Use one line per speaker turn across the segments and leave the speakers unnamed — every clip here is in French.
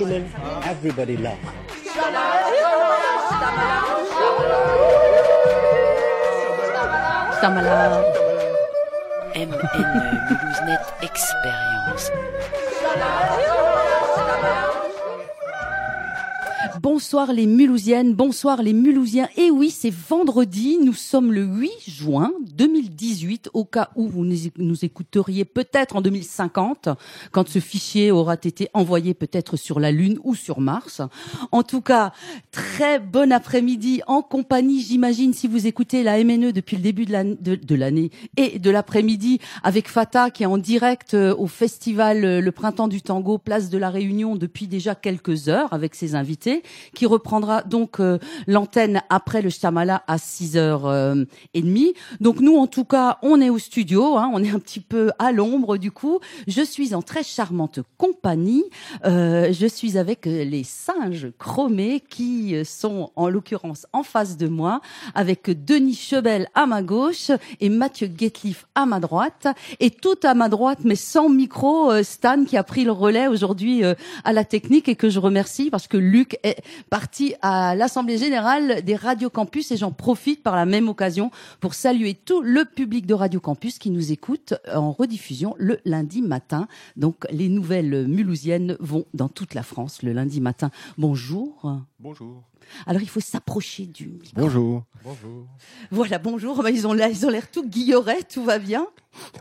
masculine everybody loves.
Stamala.
MN Mulhousenet Expérience.
Bonsoir les Mulhousiennes, bonsoir les Mulhousiens. Et oui, c'est vendredi, nous sommes le 8 juin 2018, au cas où vous nous écouteriez peut-être en 2050, quand ce fichier aura été envoyé peut-être sur la Lune ou sur Mars. En tout cas, très bon après-midi en compagnie, j'imagine, si vous écoutez la MNE depuis le début de l'an- de- de l'année et de l'après-midi avec Fata qui est en direct euh, au festival euh, Le Printemps du Tango, place de la Réunion depuis déjà quelques heures avec ses invités, qui reprendra donc euh, l'antenne après le Stamala à 6h30. Donc nous, en tout cas, on est au studio, hein, on est un petit peu à l'ombre du coup. Je suis en très charmante compagnie. Euh, je suis avec euh, les singes chromés qui euh, sont en l'occurrence en face de moi, avec Denis Chebel à ma gauche et Mathieu Guetliff à ma droite. Et tout à ma droite, mais sans micro, euh, Stan qui a pris le relais aujourd'hui à la technique et que je remercie parce que Luc est parti à l'Assemblée Générale des Radio Campus et j'en profite par la même occasion pour saluer le public de Radio Campus qui nous écoute en rediffusion le lundi matin. Donc les nouvelles mulhousiennes vont dans toute la France le lundi matin. Bonjour.
Bonjour.
Alors il faut s'approcher du micro.
Bonjour. Bonjour.
Voilà, bonjour. Bah, ils ont l'air, ils ont l'air tout guillerets, tout va bien.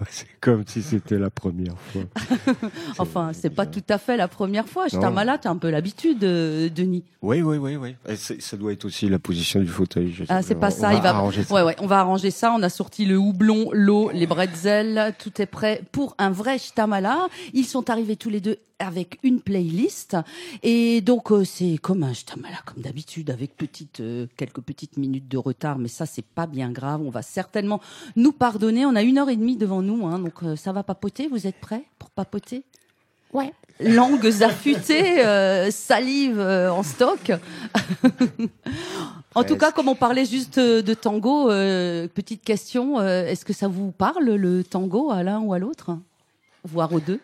C'est comme si c'était la première fois.
Enfin, c'est pas tout à fait la première fois. Je malade, t'as un peu l'habitude, euh, Denis.
Oui, oui, oui, oui. Et ça doit être aussi la position du fauteuil. je
Ah, c'est pas
On-
ça.
on
il va.
arranger ça.
Ouais, ouais. On va arranger ça. On a sorti le houblon, l'eau, les bretzels. Tout est prêt pour un vrai shtamala. Ils sont arrivés tous les deux avec une playlist. Et donc, euh, c'est comme un shtamala, comme d'habitude, avec petite, euh, quelques petites minutes de retard. Mais ça, c'est pas bien grave. On va certainement nous pardonner. On a une heure et demie devant nous. Hein, donc, euh, ça va papoter. Vous êtes prêts pour papoter?
Ouais.
langues affûtées, euh, salive euh, en stock. en tout cas, comme on parlait juste de tango, euh, petite question, euh, est-ce que ça vous parle le tango à l'un ou à l'autre? Voire aux deux?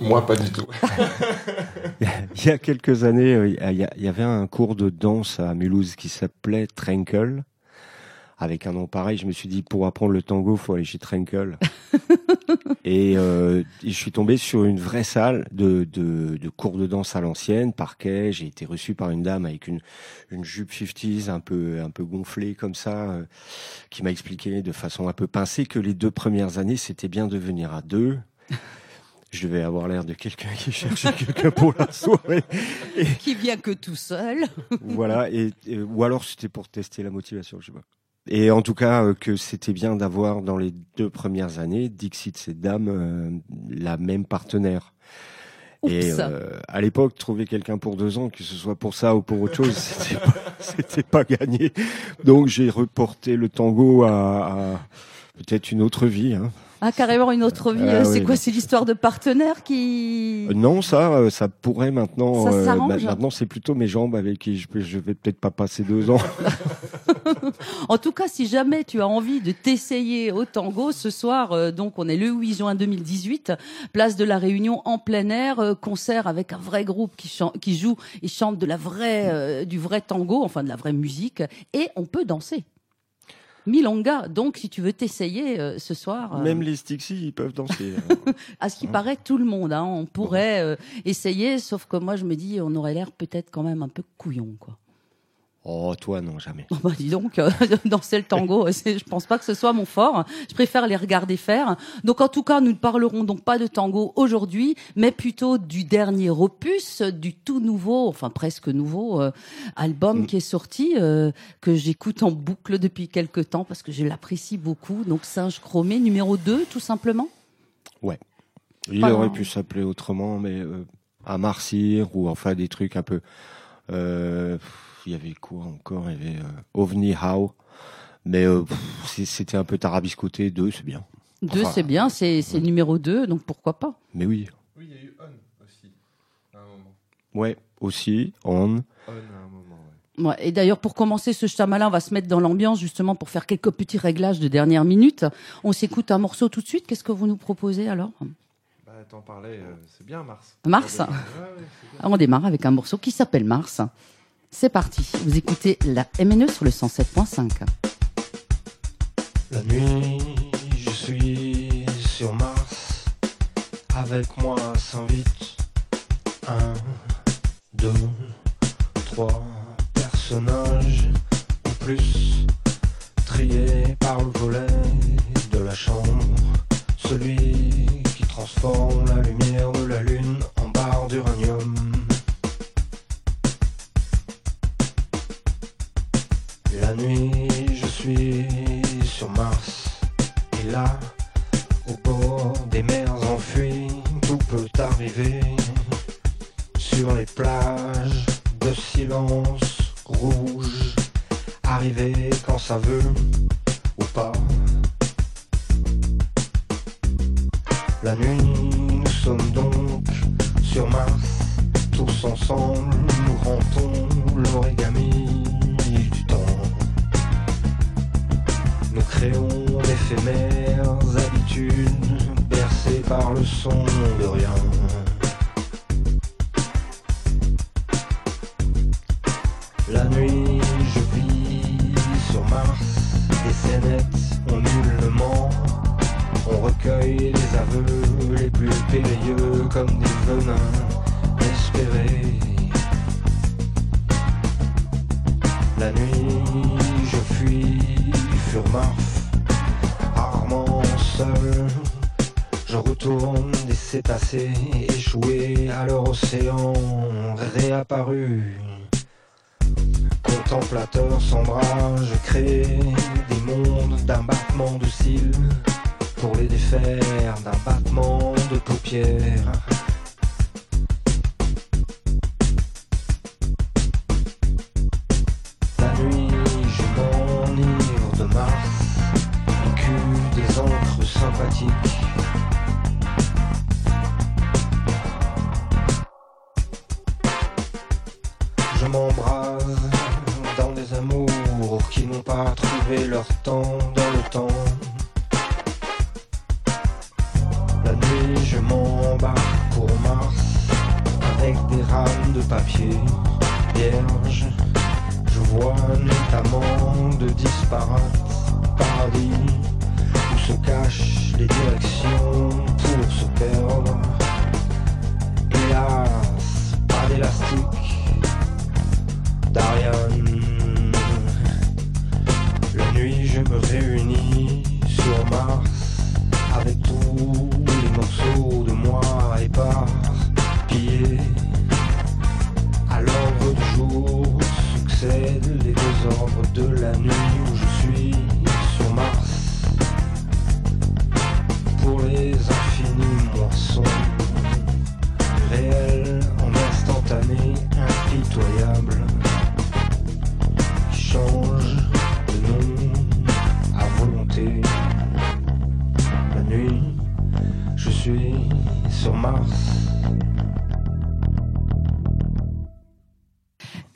Moi, pas du tout.
Il y a quelques années, euh, il y, avait un cours de danse à Mulhouse qui s'appelait Trenkel. Avec un nom pareil, je me suis dit, pour apprendre le tango, faut aller chez Trenkel. et, euh, je suis tombé sur une vraie salle de, de, de cours de danse à l'ancienne, parquet. J'ai été reçu par une dame avec une, une jupe 50s un peu, un peu gonflée comme ça, euh, qui m'a expliqué de façon un peu pincée que les deux premières années, c'était bien de venir à deux. Je devais avoir l'air de quelqu'un qui cherchait quelqu'un pour la soirée.
Qui vient que tout seul
Voilà, et, et- ou alors c'était pour tester la motivation, je sais pas. Et en tout cas, euh, que c'était bien d'avoir dans les deux premières années, Dixit, cette dame, euh, la même partenaire. Et euh, à l'époque, trouver quelqu'un pour deux ans, que ce soit pour ça ou pour autre chose, c'était pas, c'était pas gagné. Donc j'ai reporté le tango à, à peut-être une autre vie. Hein.
Ah, carrément une autre vie.
Ah
c'est
oui.
quoi C'est l'histoire de partenaire qui...
Euh, Non, ça, euh, ça pourrait maintenant.
Ça
euh,
s'arrange.
maintenant, c'est plutôt mes jambes avec qui je, je vais peut-être pas passer deux ans.
En tout cas, si jamais tu as envie de t'essayer au tango ce soir, euh, donc on est le 8 juin 2018, place de la Réunion en plein air, euh, concert avec un vrai groupe qui, qui joue et chante de la vraie, euh, du vrai tango, enfin de la vraie musique, et on peut danser. Milonga, donc si tu veux t'essayer euh, ce soir, euh,
Même les Stixi, ils peuvent danser. hein.
à ce qui paraît tout le monde, hein, on pourrait euh, essayer, sauf que moi je me dis on aurait l'air peut-être quand même un peu couillon quoi.
Oh, toi, non, jamais.
Oh bah dis donc, euh, danser le tango, euh, je pense pas que ce soit mon fort. Je préfère les regarder faire. Donc en tout cas, nous ne parlerons donc pas de tango aujourd'hui, mais plutôt du dernier opus, du tout nouveau, enfin presque nouveau euh, album
Mm.
qui est sorti, euh, que j'écoute en boucle depuis quelque temps parce que je l'apprécie beaucoup. Donc Singe Chromé numéro 2, tout simplement.
Il
Pas
aurait pu s'appeler autrement, mais à Marcyr ou enfin des trucs un peu. Il y avait quoi encore? Il y avait euh, OVNI How. Mais euh, pff, c'était un peu tarabiscoté. Deux, c'est bien.
2,
Enfin,
c'est bien, c'est c'est numéro 2, donc pourquoi pas?
Mais oui.
Oui, il y a eu On aussi, à un moment.
Ouais, aussi, on.
On à un moment, ouais.
Ouais, et d'ailleurs, pour commencer ce chamalin, on va se mettre dans l'ambiance justement pour faire quelques petits réglages de dernière minute. On s'écoute un morceau tout de suite. Qu'est-ce que vous nous proposez alors?
Bah, t'en parlais, euh, c'est bien Mars.
Mars?
Ouais, ouais, bien.
On démarre avec un morceau qui s'appelle Mars. C'est parti. Vous écoutez la MNE sur le 107.5.
La nuit, je suis sur Mars. Avec moi s'invite un, deux, trois personnages ou plus triés par le volet de la chambre. Celui qui transforme la lumière de la lune en barre d'uranium. La nuit, sim suis sur Mars.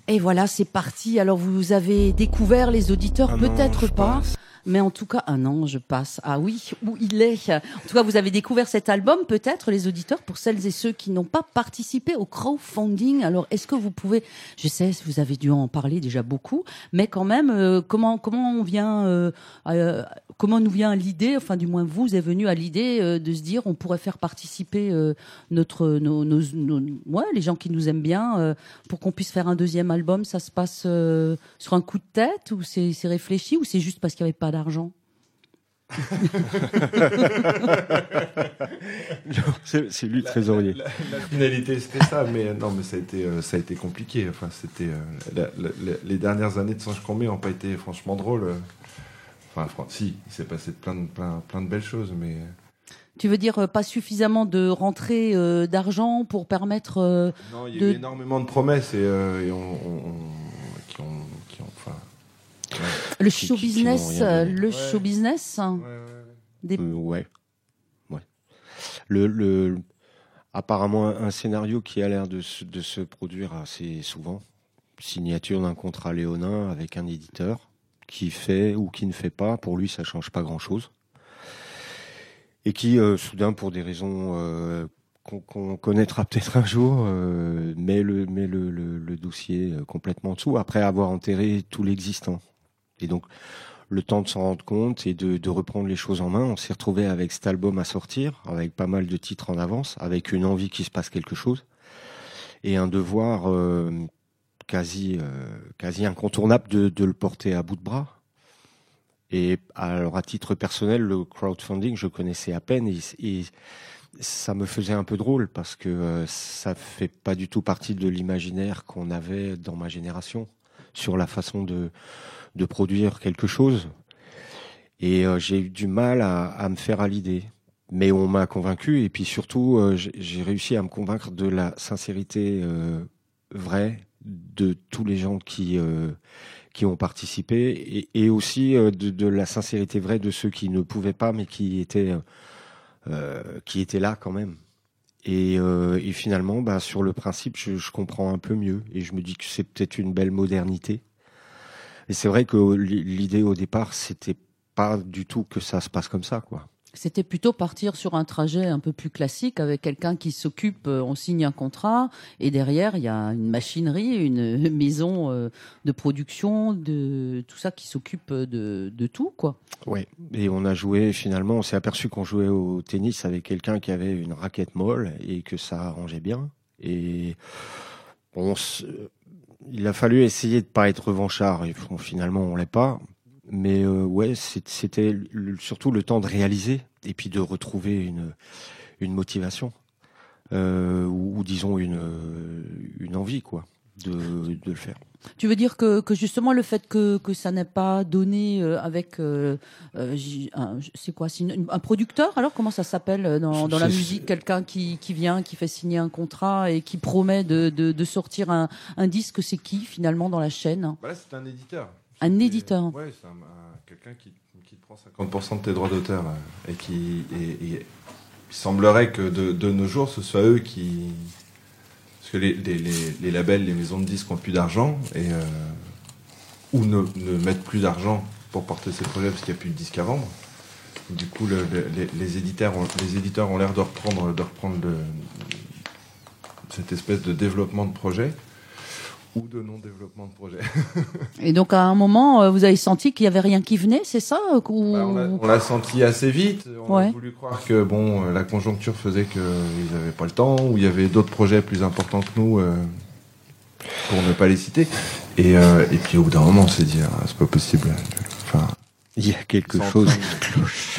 Et
voilà, c'est parti. Alors vous avez découvert les auditeurs, peut-être pas. Mais en tout cas, un ange passe. Ah oui, où il est. En tout cas, vous avez découvert cet album, peut-être, les auditeurs, pour celles et ceux qui n'ont pas participé au crowdfunding. Alors, est-ce que vous pouvez, je sais, vous avez dû en parler déjà beaucoup, mais quand même, euh, comment comment on vient, euh, euh, comment nous vient l'idée, enfin du moins vous est venu à l'idée euh, de se dire, on pourrait faire participer euh, notre, nos, nos, nos- ouais, les gens qui nous aiment bien, euh, pour qu'on puisse faire un deuxième album. Ça se passe euh, sur un coup de tête ou c'est c'est réfléchi ou c'est juste parce qu'il n'y avait pas d'argent?
C'est lui le trésorier.
La, la- la finalité, c'était ça, mais non, mais ça a été, ça a été compliqué. Enfin, c'était les dernières années de Sange Combé n'ont pas été franchement drôles. Euh. Enfin, si, il s'est passé plein de, plein, plein de belles choses, mais
Tu veux dire euh, pas suffisamment de rentrée euh, d'argent pour permettre euh,
non, il y a
De-
eu énormément de promesses et, euh, et on, on- on- qui ont, qui ont, enfin,
le
Qui-
show
qui- qui
business, euh, le
Ouais.
show business hein,
ouais, ouais, ouais.
des-
Euh, ouais. Ouais. Le, le, apparemment, un, un scénario qui a l'air de, se- de se produire assez souvent. Signature d'un contrat léonin avec un éditeur qui fait ou qui ne fait pas. Pour lui, ça change pas grand chose. Et qui, euh, soudain, pour des raisons euh,
qu'on qu'on connaîtra peut-être un jour, euh, met le met le, le, le dossier euh, complètement en dessous après avoir enterré tout l'existant. Et donc le temps de s'en rendre compte et de, de reprendre les choses en main. On s'est retrouvé avec cet album à sortir, avec pas mal de titres en avance, avec une envie qu'il se passe quelque chose et un devoir euh, quasi euh, quasi incontournable de, le porter à bout de bras. Et alors à titre personnel, le crowdfunding, je connaissais à peine et, ça me faisait un peu drôle parce que euh, ça fait pas du tout partie de l'imaginaire qu'on avait dans ma génération sur la façon de produire quelque chose. Et euh, j'ai eu du mal à, me faire à l'idée. Mais on m'a convaincu et puis surtout, euh, j'ai réussi à me convaincre de la sincérité vraie de tous les gens qui euh, qui ont participé et, aussi euh, de, la sincérité vraie de ceux qui ne pouvaient pas mais qui étaient euh, qui étaient là quand même. Et, et finalement, bah, sur le principe, je, je comprends un peu mieux et je me dis que c'est peut-être une belle modernité. Et c'est vrai que l'idée au départ, c'était pas du tout que ça se passe comme ça, quoi.
C'était plutôt partir sur un trajet un peu plus classique avec quelqu'un qui s'occupe, euh, on signe un contrat et derrière il y a une machinerie, une maison euh, de production, de tout ça qui s'occupe de, de tout quoi.
Ouais. Et on a joué finalement, on s'est aperçu qu'on jouait au tennis avec quelqu'un qui avait une raquette molle et que ça arrangeait bien. Et se... il a fallu essayer de pas être revanchard. Et finalement, on l'est pas. Mais euh, ouais, c'était surtout le temps de réaliser et puis de retrouver une une motivation euh, ou, ou disons une une envie quoi de de le faire.
Tu veux dire que, que justement le fait que, que ça n'est pas donné euh, avec euh, euh, c'est quoi une- un producteur alors? Comment ça s'appelle dans, dans la musique? quelqu'un qui, qui vient qui fait signer un contrat et qui promet de, de, de sortir un, un disque? C'est qui finalement dans la chaîne?
Bah là, c'est un éditeur.
Un éditeur.
Ouais, c'est un- un- quelqu'un qui, qui prend 50% de tes droits d'auteur et qui et, et il semblerait que de, de nos jours, ce soit eux qui parce que les, les, les, les labels, les maisons de disques ont plus d'argent et euh, ou ne, ne mettent plus d'argent pour porter ces projets parce qu'il n'y a plus de disques à vendre. Du coup, le- le- les, les éditeurs ont, les éditeurs ont l'air de reprendre, de reprendre le- cette espèce de développement de projet ou de non-développement de projet.
et donc à un moment euh, vous avez senti qu'il y avait rien qui venait c'est ça ou-
Bah, on l'a- senti assez vite. On
Ouais.
a voulu croire que bon, euh, la conjoncture faisait qu'ils n'avaient pas le temps, ou il y avait d'autres projets plus importants que nous, euh, pour ne pas les citer. Et, euh, et puis au bout d'un moment, on s'est dit, ah, c'est pas possible. Enfin,
Il y a quelque chose.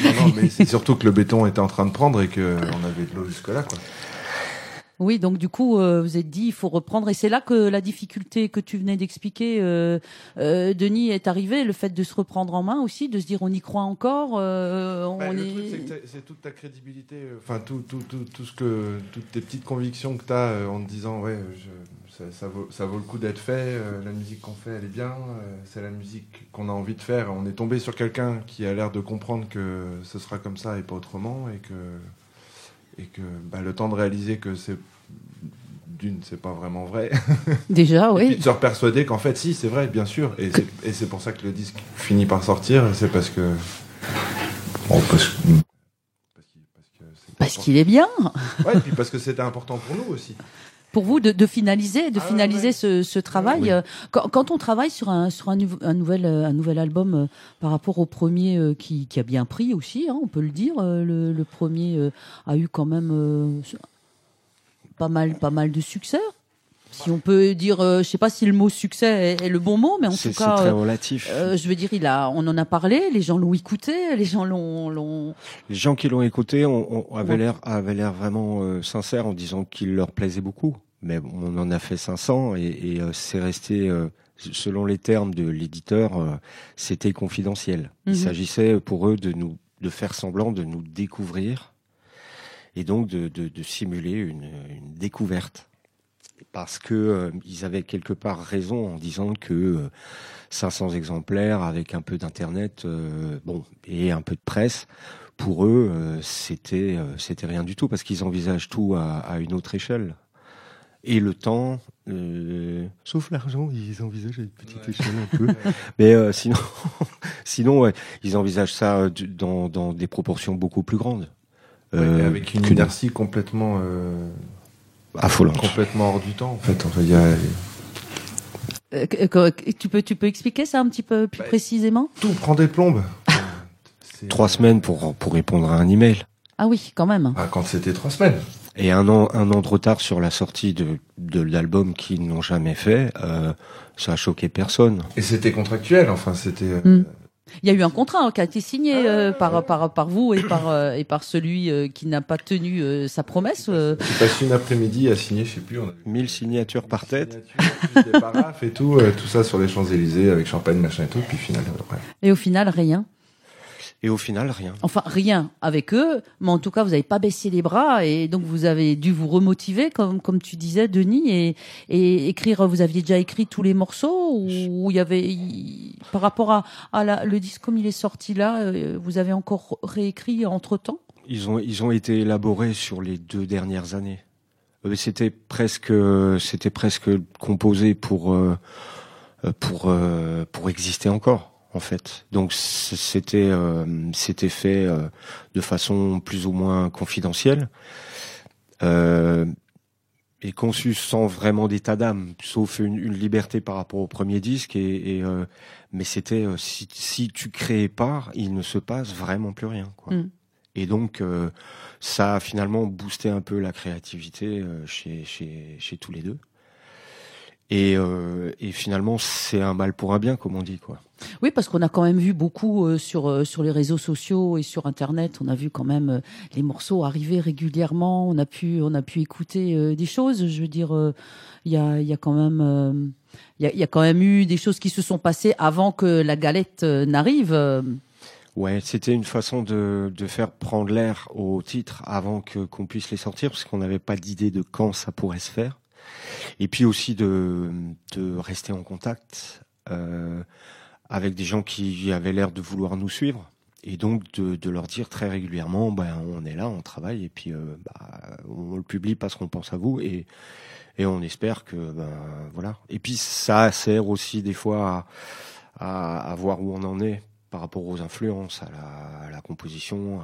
non, non, mais c'est surtout que le béton était en train de prendre et qu'on avait de l'eau jusque-là. Quoi.
Oui, donc du coup, euh, vous êtes dit, il faut reprendre. Et c'est là que la difficulté que tu venais d'expliquer, euh, euh, Denis, est arrivée. Le fait de se reprendre en main aussi, de se dire, on y croit encore. euh, on
Bah, le
est...
truc, c'est toute ta crédibilité, euh, enfin tout, tout, tout, tout ce que, toutes tes petites convictions que tu as en te disant ouais, je- ça, ça vaut, ça vaut le coup d'être fait, euh, la musique qu'on fait elle est bien, euh, c'est la musique qu'on a envie de faire. On est tombé sur quelqu'un qui a l'air de comprendre que ce sera comme ça et pas autrement, et que, et que bah, le temps de réaliser que c'est d'une, c'est pas vraiment vrai.
Déjà,
Et puis
oui.
de se persuader qu'en fait, si, c'est vrai, bien sûr. Et c'est, pour ça que le disque finit par sortir. C'est parce que. Bon, parce, que- parce qu'il
est bien.
Ouais, et puis parce que c'était important pour nous aussi.
Pour vous, de, de finaliser, de
Ah
finaliser
ouais.
ce, ce travail.
Oui.
euh, Quand, quand on travaille sur un, sur un, nouvel, euh, un nouvel album euh, par rapport au premier euh, qui, qui a bien pris aussi, hein, on peut le dire. euh, Le, le premier a eu quand même pas mal, pas mal de succès. Si on peut dire, je sais pas si le mot succès est, est le bon mot, mais en tout
c'est
cas,
très relatif.
je veux dire, il a, on en a parlé, les gens l'ont écouté, les gens l'ont.
Les gens qui l'ont écouté ont, ont- avaient
Ouais.
l'air avaient l'air vraiment sincères en disant qu'il leur plaisait beaucoup. Mais bon, on en a fait 500 et, et, euh, c'est resté, euh, selon les termes de l'éditeur, euh, c'était confidentiel. Il
Mhm.
s'agissait pour eux de nous de faire semblant de nous découvrir et donc de, de, de simuler une, une découverte. Parce que euh, ils avaient quelque part raison en disant que euh, 500 exemplaires avec un peu d'internet, euh, bon et un peu de presse, pour eux, euh, c'était euh, c'était rien du tout parce qu'ils envisagent tout à, à une autre échelle. Et le temps, euh, sauf l'argent, ils envisagent à une petite
Ouais.
échelle un peu. Mais euh, sinon, sinon, ouais, ils envisagent ça euh, dans, dans des proportions beaucoup plus grandes.
Ouais,
euh,
avec une inertie complètement, euh,
affolante.
complètement hors du temps. En fait, il y a-
Euh, tu peux, tu peux expliquer ça un petit peu plus
Bah,
précisément?
tout prend des plombes.
Trois semaines pour, pour répondre à un email.
Ah oui, quand même.
Ah, quand c'était trois semaines.
Et un an, un an de retard sur la sortie de, de l'album qu'ils n'ont jamais fait, euh, ça a choqué personne.
Et c'était contractuel. Enfin, c'était. euh,
Hmm. Il y a eu un contrat hein, qui a été signé euh, par, par, par vous et par, euh, et par celui euh, qui n'a pas tenu euh, sa promesse. euh.
J'ai passé une après-midi à signer, je sais plus. On a
1000 signatures par tête.
Signatures, plus des paraphes et tout, euh, tout ça sur les Champs-Élysées avec champagne, machin et tout. Puis finalement, ouais.
Et au final, rien.
Et au final, rien.
Enfin, rien avec eux, mais en tout cas, vous n'avez pas baissé les bras et donc vous avez dû vous remotiver, comme, comme tu disais, Denis, et, et écrire. Vous aviez déjà écrit tous les morceaux ou il y avait, par rapport à, à la- le disque comme il est sorti là, euh, vous avez encore réécrit entre temps
Ils ont, ils ont été élaborés sur les deux dernières années. Euh, C'était presque, c'était presque composé pour, euh, pour, pour exister encore, en fait. Donc c'était, euh, c'était fait euh, de façon plus ou moins confidentielle. Euh, et conçu sans vraiment d'état d'âme, sauf une, une liberté par rapport au premier disque. Et, et, euh, mais c'était euh, si, si tu créais pas, il ne se passe vraiment plus rien. Quoi.
Mm.
Et donc euh, ça a finalement boosté un peu la créativité chez, chez, chez tous les deux. Et, euh, et finalement, c'est un mal pour un bien, comme on dit, quoi.
Oui, parce qu'on a quand même vu beaucoup euh, sur euh, sur les réseaux sociaux et sur Internet. On a vu quand même euh, les morceaux arriver régulièrement. On a pu on a pu écouter euh, des choses. Je veux dire, euh, il y a il y a quand même euh, il y y a quand même eu des choses qui se sont passées avant que la galette n'arrive.
Ouais, c'était une façon de, de faire prendre l'air aux titres avant que qu'on puisse les sortir, parce qu'on n'avait pas d'idée de quand ça pourrait se faire. Et puis aussi de, rester en contact euh, avec des gens qui avaient l'air de vouloir nous suivre. Et donc de, leur dire très régulièrement, ben on est là, on travaille, et puis euh, bah, on le publie parce qu'on pense à vous, et, et on espère que ben voilà. Et puis ça sert aussi des fois à, voir où on en est par rapport aux influences, à la, composition,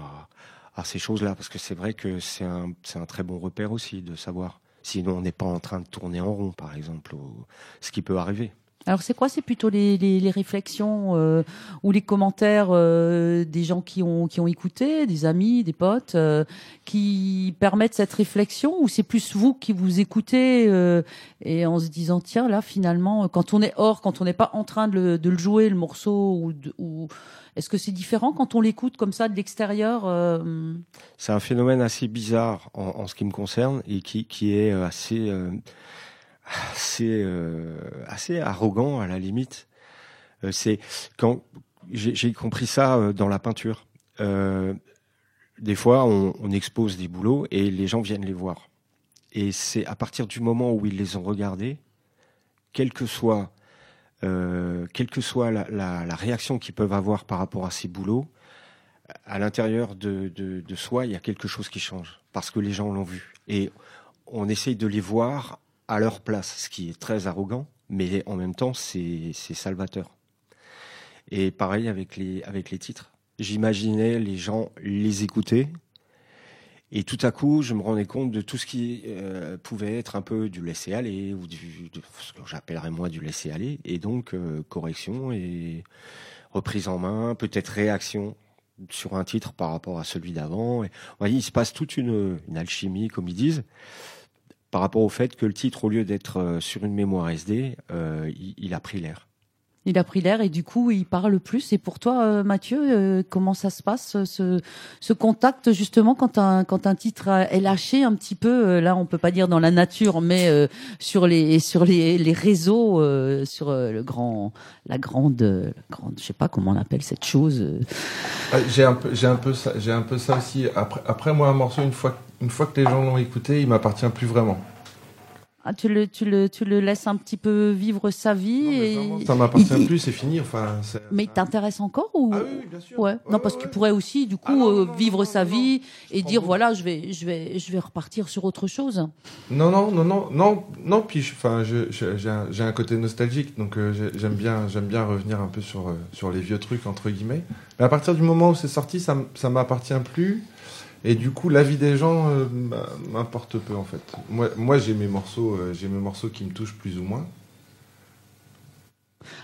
à, ces choses-là, parce que c'est vrai que c'est un, c'est un très bon repère aussi de savoir. Sinon, on n'est pas en train de tourner en rond, par exemple, ce qui peut arriver.
Alors c'est quoi? C'est plutôt les, les, les réflexions euh, ou les commentaires euh, des gens qui ont qui ont écouté, des amis, des potes, euh, qui permettent cette réflexion ou c'est plus vous qui vous écoutez euh, et en se disant tiens là finalement quand on est hors, quand on n'est pas en train de le, de le jouer le morceau ou, ou est-ce que c'est différent quand on l'écoute comme ça de l'extérieur euh,
C'est un phénomène assez bizarre en, en ce qui me concerne et qui, qui est euh, assez, assez, euh, assez arrogant à la limite. Euh, c'est quand j'ai compris ça euh, dans la peinture. Euh, des fois, on, on expose des boulots et les gens viennent les voir. Et c'est à partir du moment où ils les ont regardés, quelle que soit, euh, quelle que soit la, la, la réaction qu'ils peuvent avoir par rapport à ces boulots, à l'intérieur de, de, de soi, il y a quelque chose qui change parce que les gens l'ont vu. Et on essaye de les voir à leur place, ce qui est très arrogant, mais en même temps, c'est salvateur. Et pareil avec les, titres. J'imaginais les gens les écouter. Et tout à coup, je me rendais compte de tout ce qui euh, pouvait être un peu du laisser aller ou du, de ce que j'appellerais moi du laisser aller. Et donc euh, correction et reprise en main, peut-être réaction sur un titre par rapport à celui d'avant. Vous voyez, il se passe toute une alchimie, comme ils disent, par rapport au fait que le titre, au lieu d'être euh, sur une mémoire SD, euh, il, il a pris l'air.
Il a pris l'air et du coup il parle plus. Et pour toi, euh, Mathieu, euh, comment ça se passe ce, ce contact justement quand un quand un titre a- est lâché un petit peu là, on peut pas dire dans la nature, mais euh, sur les sur les, les réseaux, euh, sur le grand la grande euh, grande, je sais pas comment on appelle cette chose.
Ah, J'ai un peu, j'ai un peu ça, j'ai un peu ça aussi. Après, après moi, un morceau, une fois, une fois que les gens l'ont écouté, il m'appartient plus vraiment.
Ah, tu le tu le tu le laisses un petit peu vivre sa vie
Non,
et
vraiment, ça m'appartient
il-
plus, c'est fini. Enfin, c'est-
mais il t'intéresse encore ou
Ah oui, bien sûr.
Ouais. Non, parce
ouais,
qu'il pourrait aussi, du coup,
Ah non, non,
euh, vivre
non,
sa
non,
vie et dire voilà, je vais, je vais, je vais repartir sur autre chose.
Non, non, non, non, non, non. Puis, enfin, je, je- j'ai un, côté nostalgique, donc euh, j'ai- j'aime bien, j'aime bien revenir un peu sur euh, sur les vieux trucs entre guillemets. Mais à partir du moment où c'est sorti, ça, ça m'appartient plus. Et du coup, l'avis des gens euh, bah, m'importe peu en fait. Moi, moi j'ai mes morceaux, euh, j'ai mes morceaux qui me touchent plus ou moins.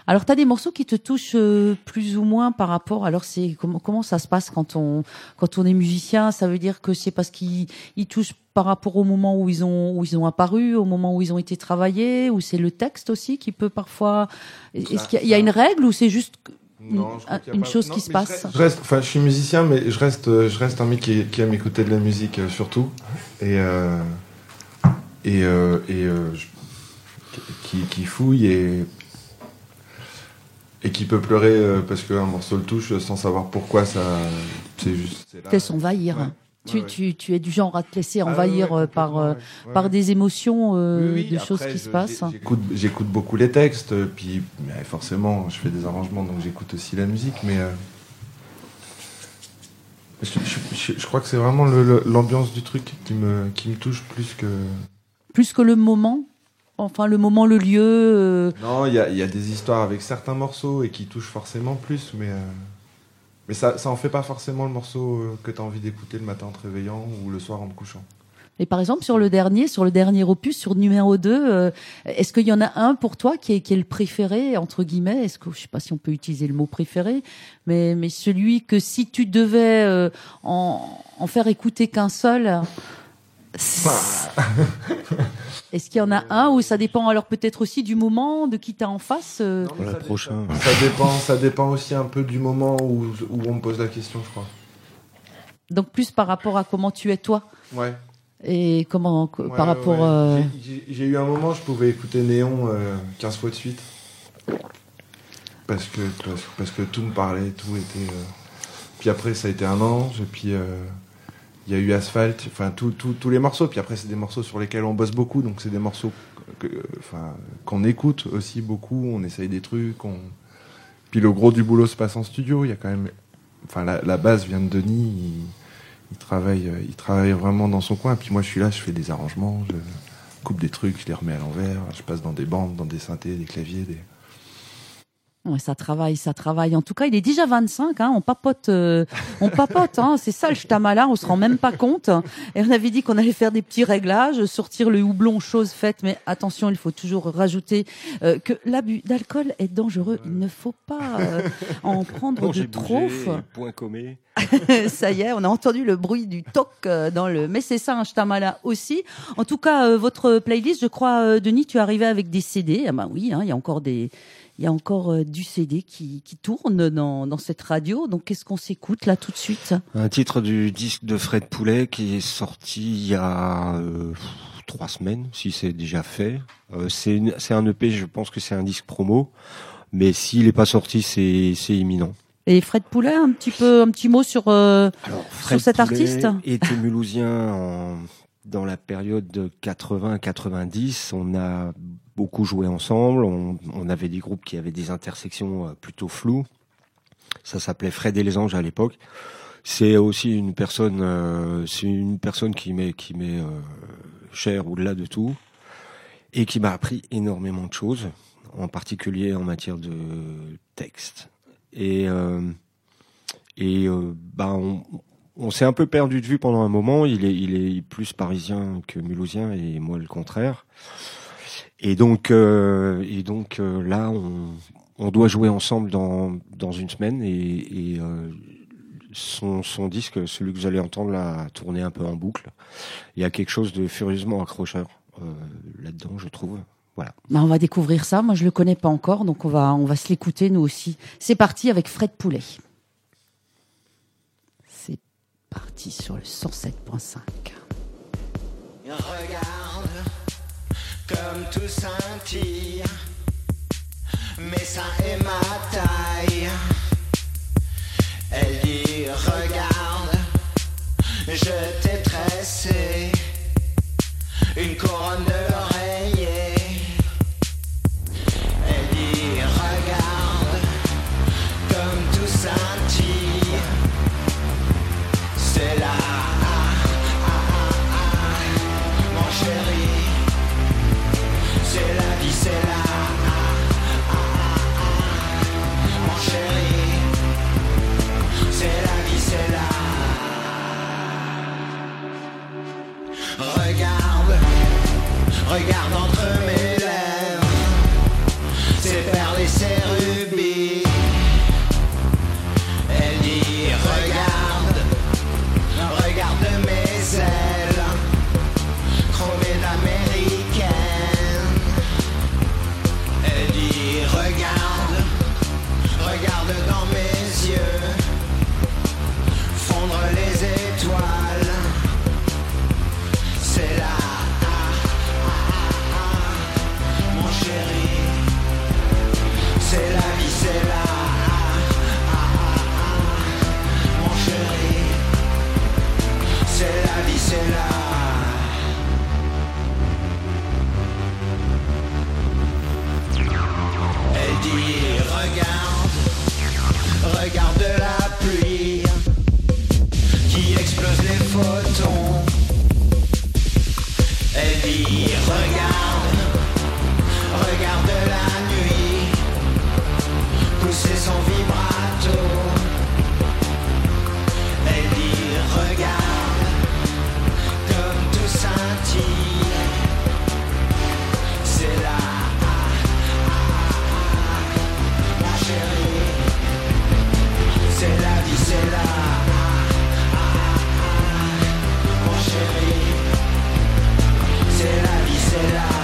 Alors, tu as des morceaux qui te touchent euh, plus ou moins par rapport. Alors, c'est comment comment ça se passe quand on quand on est musicien? Ça veut dire que c'est parce qu'ils ils touchent par rapport au moment où ils ont où ils ont apparu, au moment où ils ont été travaillés, ou c'est le texte aussi qui peut parfois. Est-ce qu'il y a une règle ou c'est juste
Non, je crois
un-
qu'il y a
une
pas-
chose
non,
qui se passe
Je reste, enfin, je suis musicien, mais je reste, euh, je reste un mec qui, qui aime écouter de la musique euh, surtout, et euh, et euh, et euh, je- qui, qui fouille et et qui peut pleurer parce qu'un morceau le touche sans savoir pourquoi ça. C'est juste. c'est
te laisse
Ouais.
tu,
Ouais,
es du genre à te laisser
Ah ouais,
envahir euh, par, euh, par des émotions, euh,
Oui, oui,
de
après,
choses qui
je-
se passent.
J'écoute, beaucoup les textes, puis forcément, je fais des arrangements, donc j'écoute aussi la musique, mais euh, je, je- je- je crois que c'est vraiment l'ambiance du truc qui me, qui me touche plus que.
Plus que le moment, enfin le moment, le lieu. euh,
Non, il y a, y a des histoires avec certains morceaux et qui touchent forcément plus, mais, mais ça, ça en fait pas forcément le morceau euh, que tu as envie d'écouter le matin en te réveillant ou le soir en te couchant.
Et par exemple, sur le dernier, sur le dernier opus, sur numéro 2, euh, est-ce qu'il y en a un pour toi qui est, qui est le préféré, entre guillemets? Est-ce que, je sais pas si on peut utiliser le mot préféré, mais, mais celui que si tu devais euh, en, en faire écouter qu'un seul, est-ce qu'il y en a un ou ça dépend alors peut-être aussi du moment, de qui t'as en face euh,
Non, mais
Voilà,
ça
prochain.
dépend. Ça dépend, ça dépend aussi un peu du moment où, où on me pose la question, je crois.
Donc plus par rapport à comment tu es toi
Ouais.
et comment
Ouais,
par rapport
ouais.
euh,
J'ai- eu un moment, je pouvais écouter Néon euh, 15 fois de suite. Parce que, parce, parce que tout me parlait, tout était. euh, Puis après, ça a été un ange, et puis euh, il y a eu Asphalt, enfin tous les morceaux. Puis après, c'est des morceaux sur lesquels on bosse beaucoup, donc c'est des morceaux qu'on écoute aussi beaucoup, on essaye des trucs. Puis le gros du boulot se passe en studio, il y a quand même. Enfin, la, base vient de Denis, il, il travaille, il travaille vraiment dans son coin. Puis moi, je suis là, je fais des arrangements, je coupe des trucs, je les remets à l'envers, je passe dans des bandes, dans des synthés, des claviers. Des...
Ouais, ça travaille, ça travaille. En tout cas, il est déjà 25. Hein, on papote, euh, on papote. Hein, c'est ça le ch'tamala. On se rend même pas compte. Et on avait dit qu'on allait faire des petits réglages, sortir le houblon, chose faite. Mais attention, il faut toujours rajouter euh, que l'abus d'alcool est dangereux. Il ne faut pas euh, en prendre
Bon,
de trop.
point comé.
ça y est, on a entendu le bruit du toc dans le. Mais c'est ça, un ch'tamala aussi. En tout cas, votre playlist, je crois, Denis, tu es arrivé avec des CD. Ah ben oui, hein, il y a encore des. Il y a encore euh, du CD qui, qui tourne dans, dans cette radio. Donc, qu'est-ce qu'on s'écoute là tout de suite?
Un titre du disque de Fred Poulet qui est sorti il y a euh, trois semaines, si c'est déjà fait. Euh, c'est un EP, je pense que c'est un disque promo, mais s'il n'est pas sorti, c'est imminent.
Et Fred Poulet, un petit peu, un petit mot sur.
Alors,
Sur cet artiste?
était mulhousien en- dans la période de 80-90. On a beaucoup joué ensemble. On, on avait des groupes qui avaient des intersections euh, plutôt floues. Ça s'appelait Fred et les Anges à l'époque. C'est aussi une personne, euh, c'est une personne qui m'est qui m'est euh, chère au-delà de tout et qui m'a appris énormément de choses, en particulier en matière de texte. Et euh, et euh, bah on, on s'est un peu perdu de vue pendant un moment. Il est, il est plus parisien que mulhousien et moi le contraire. Et donc, euh, et donc euh, là, on, on doit jouer ensemble dans, dans une semaine et, et euh, son, son disque, celui que vous allez entendre, là, a tourné un peu en boucle. Il y a quelque chose de furieusement accrocheur euh, là-dedans, je trouve. Voilà.
bah, on va découvrir ça. Moi, je le connais pas encore, donc on va, on va se l'écouter nous aussi. C'est parti avec Fred Poulet. C'est parti sur le 107.5.
Regarde comme tout scintille Mes seins et ma taille. Elle dit regarde Je t'ai tressé. Une couronne d'oreiller Elle regarde entre mes lèvres, ses perles et ses rubis. Elle dit regarde, regarde mes ailes, chromées d'américaine. Elle dit regarde, regarde dans mes yeux, fondre les étoiles. C'est la c'est là, mon chéri. C'est la vie, c'est là.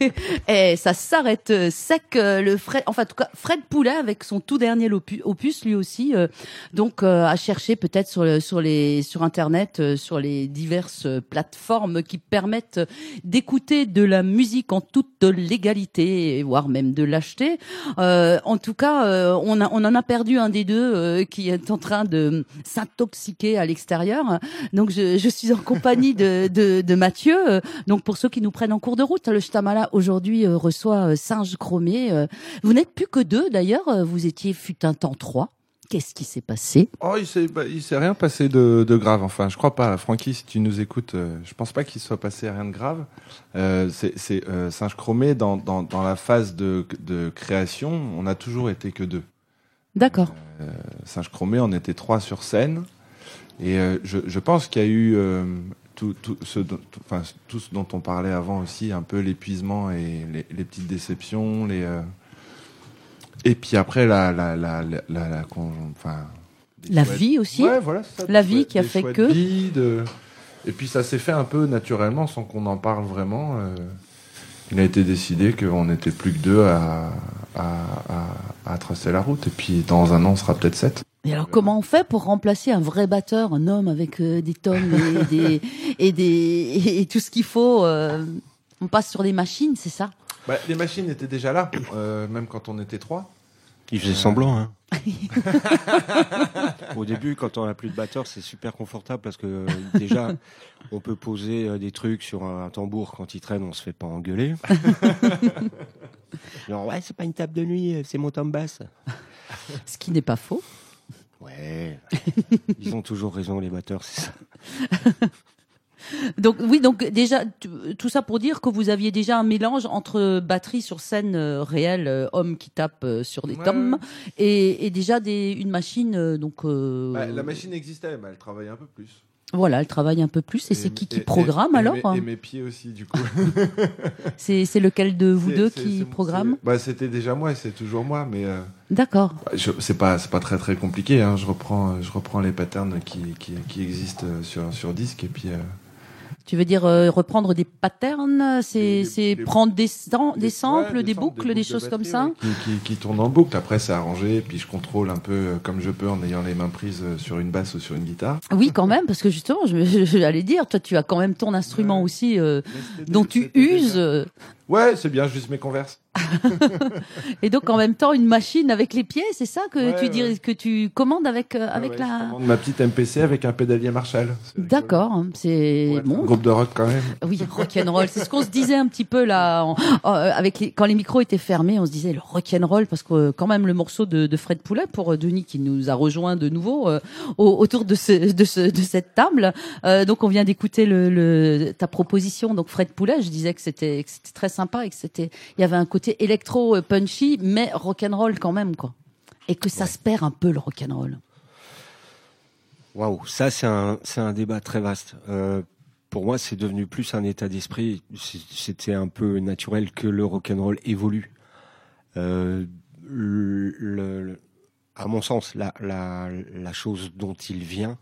Et ça s'arrête sec. euh, Le Fred, enfin en tout cas Fred Poulain avec son tout dernier opus, lui aussi, euh, donc euh, à chercher peut-être sur sur les sur internet, sur les diverses plateformes qui permettent d'écouter de la musique en toute légalité, voire même de l'acheter. Euh, en tout cas, euh, on a on en a perdu un des deux euh, qui est en train de s'intoxiquer à l'extérieur. Donc je, je suis en compagnie de, de, de Mathieu. Donc pour ceux qui nous prennent en cours de route, le Shtamala aujourd'hui euh, reçoit euh, Singe Chromé. Euh, Vous n'êtes plus que deux d'ailleurs. Vous étiez fut un temps trois. Qu'est-ce qui s'est passé?
Oh, il s'est, bah, il s'est rien passé de, de grave. Enfin, je crois pas. Francky, si tu nous écoutes, euh, je pense pas qu'il soit passé rien de grave. Euh, c'est, c'est euh, Singe Chromé dans, dans, dans la phase de, de création. On a toujours été que deux.
D'accord.
Singe Chromé, on était trois sur scène. Et je, je pense qu'il y a eu tout, tout, ce, dont- enfin, tout ce dont on parlait avant aussi, un peu l'épuisement et les, les petites déceptions. Les, euh, Et puis après, la, la, la, la, la, la con- enfin,
La
chouettes-
vie aussi
Ouais, voilà, c'est ça,
La vie qui a fait que-
Et puis ça s'est fait un peu naturellement sans qu'on en parle vraiment. euh, Il a été décidé qu'on n'était plus que deux à, à, à, à tracer la route. Et puis dans un an, on sera peut-être sept.
Et alors comment on fait pour remplacer un vrai batteur, un homme avec euh, des tonnes et des et des et tout ce qu'il faut euh, On passe sur des machines, c'est ça?
Bah, les machines étaient déjà là, euh, même quand on était trois.
Il faisait semblant, hein. Au début, quand on a plus de batteur, c'est super confortable parce que euh, déjà, on peut poser euh, des trucs sur un tambour quand il traîne, on se fait pas engueuler. Genre, ouais, c'est pas une table de nuit, euh, c'est mon tom basse.
Ce qui n'est pas faux.
Ouais, ils ont toujours raison, les batteurs, c'est ça.
Donc oui, donc déjà tout ça pour dire que vous aviez déjà un mélange entre batterie sur scène euh, réelle, euh, homme qui tape euh, sur des
Ouais,
tomes, et, et déjà des, une machine euh, donc. euh,
Bah, la machine existait, mais elle travaillait un peu plus.
Voilà, elle travaille un peu plus. Et, c'est qui qui programme
et-
alors
et mes, et mes pieds aussi, du coup.
C'est lequel de vous deux qui programme
bah, C'était déjà moi c'est toujours moi, mais euh,
D'accord.
bah, c'est pas c'est pas très très compliqué. Hein. Je reprends je reprends les patterns qui, qui, qui existent euh, sur sur disque et puis euh,
Tu veux dire euh, reprendre des patterns, c'est
Les-
c'est prendre des, sam- des
ouais,
samples, des,
samples,
boucles, des,
de
choses comme ça
qui, qui, qui tournent en boucle. Après, c'est arrangé, puis je contrôle un peu euh, comme je peux en ayant les mains prises euh, sur une basse ou sur une guitare.
Oui, quand même, parce que justement, je, me- j'allais dire, toi, tu as quand même ton instrument
Ouais.
aussi euh, dont tu uses, euh,
Ouais, c'est bien, juste mes converses.
et donc en même temps une machine avec les pieds, c'est ça que
Ouais,
tu dirais
ouais.
que tu commandes avec euh, avec
ouais,
la.
je commande ma petite MPC avec un pédalier Marshall.
D'accord, hein, c'est bon.
un groupe de rock quand même.
Oui, rock'n'roll. C'est ce qu'on se disait un petit peu là, en- euh, avec les, quand les micros étaient fermés, on se disait le rock'n'roll parce que euh, quand même le morceau de, de Fred Poulet pour Denis qui nous a rejoint de nouveau euh, au- autour de ce, de ce, de cette table. Euh, donc on vient d'écouter le, le, ta proposition. Donc Fred Poulet, je disais que c'était que c'était très sympa et que c'était il y avait un côté électro euh, punchy mais rock'n'roll quand même quoi. Et que ça se perd un peu le rock'n'roll.
Waouh, ça c'est un c'est un débat très vaste. Euh, pour moi, c'est devenu plus un état d'esprit. C'était un peu naturel que le rock'n'roll évolue. Euh, le, le- à mon sens, la, la, la chose dont il vient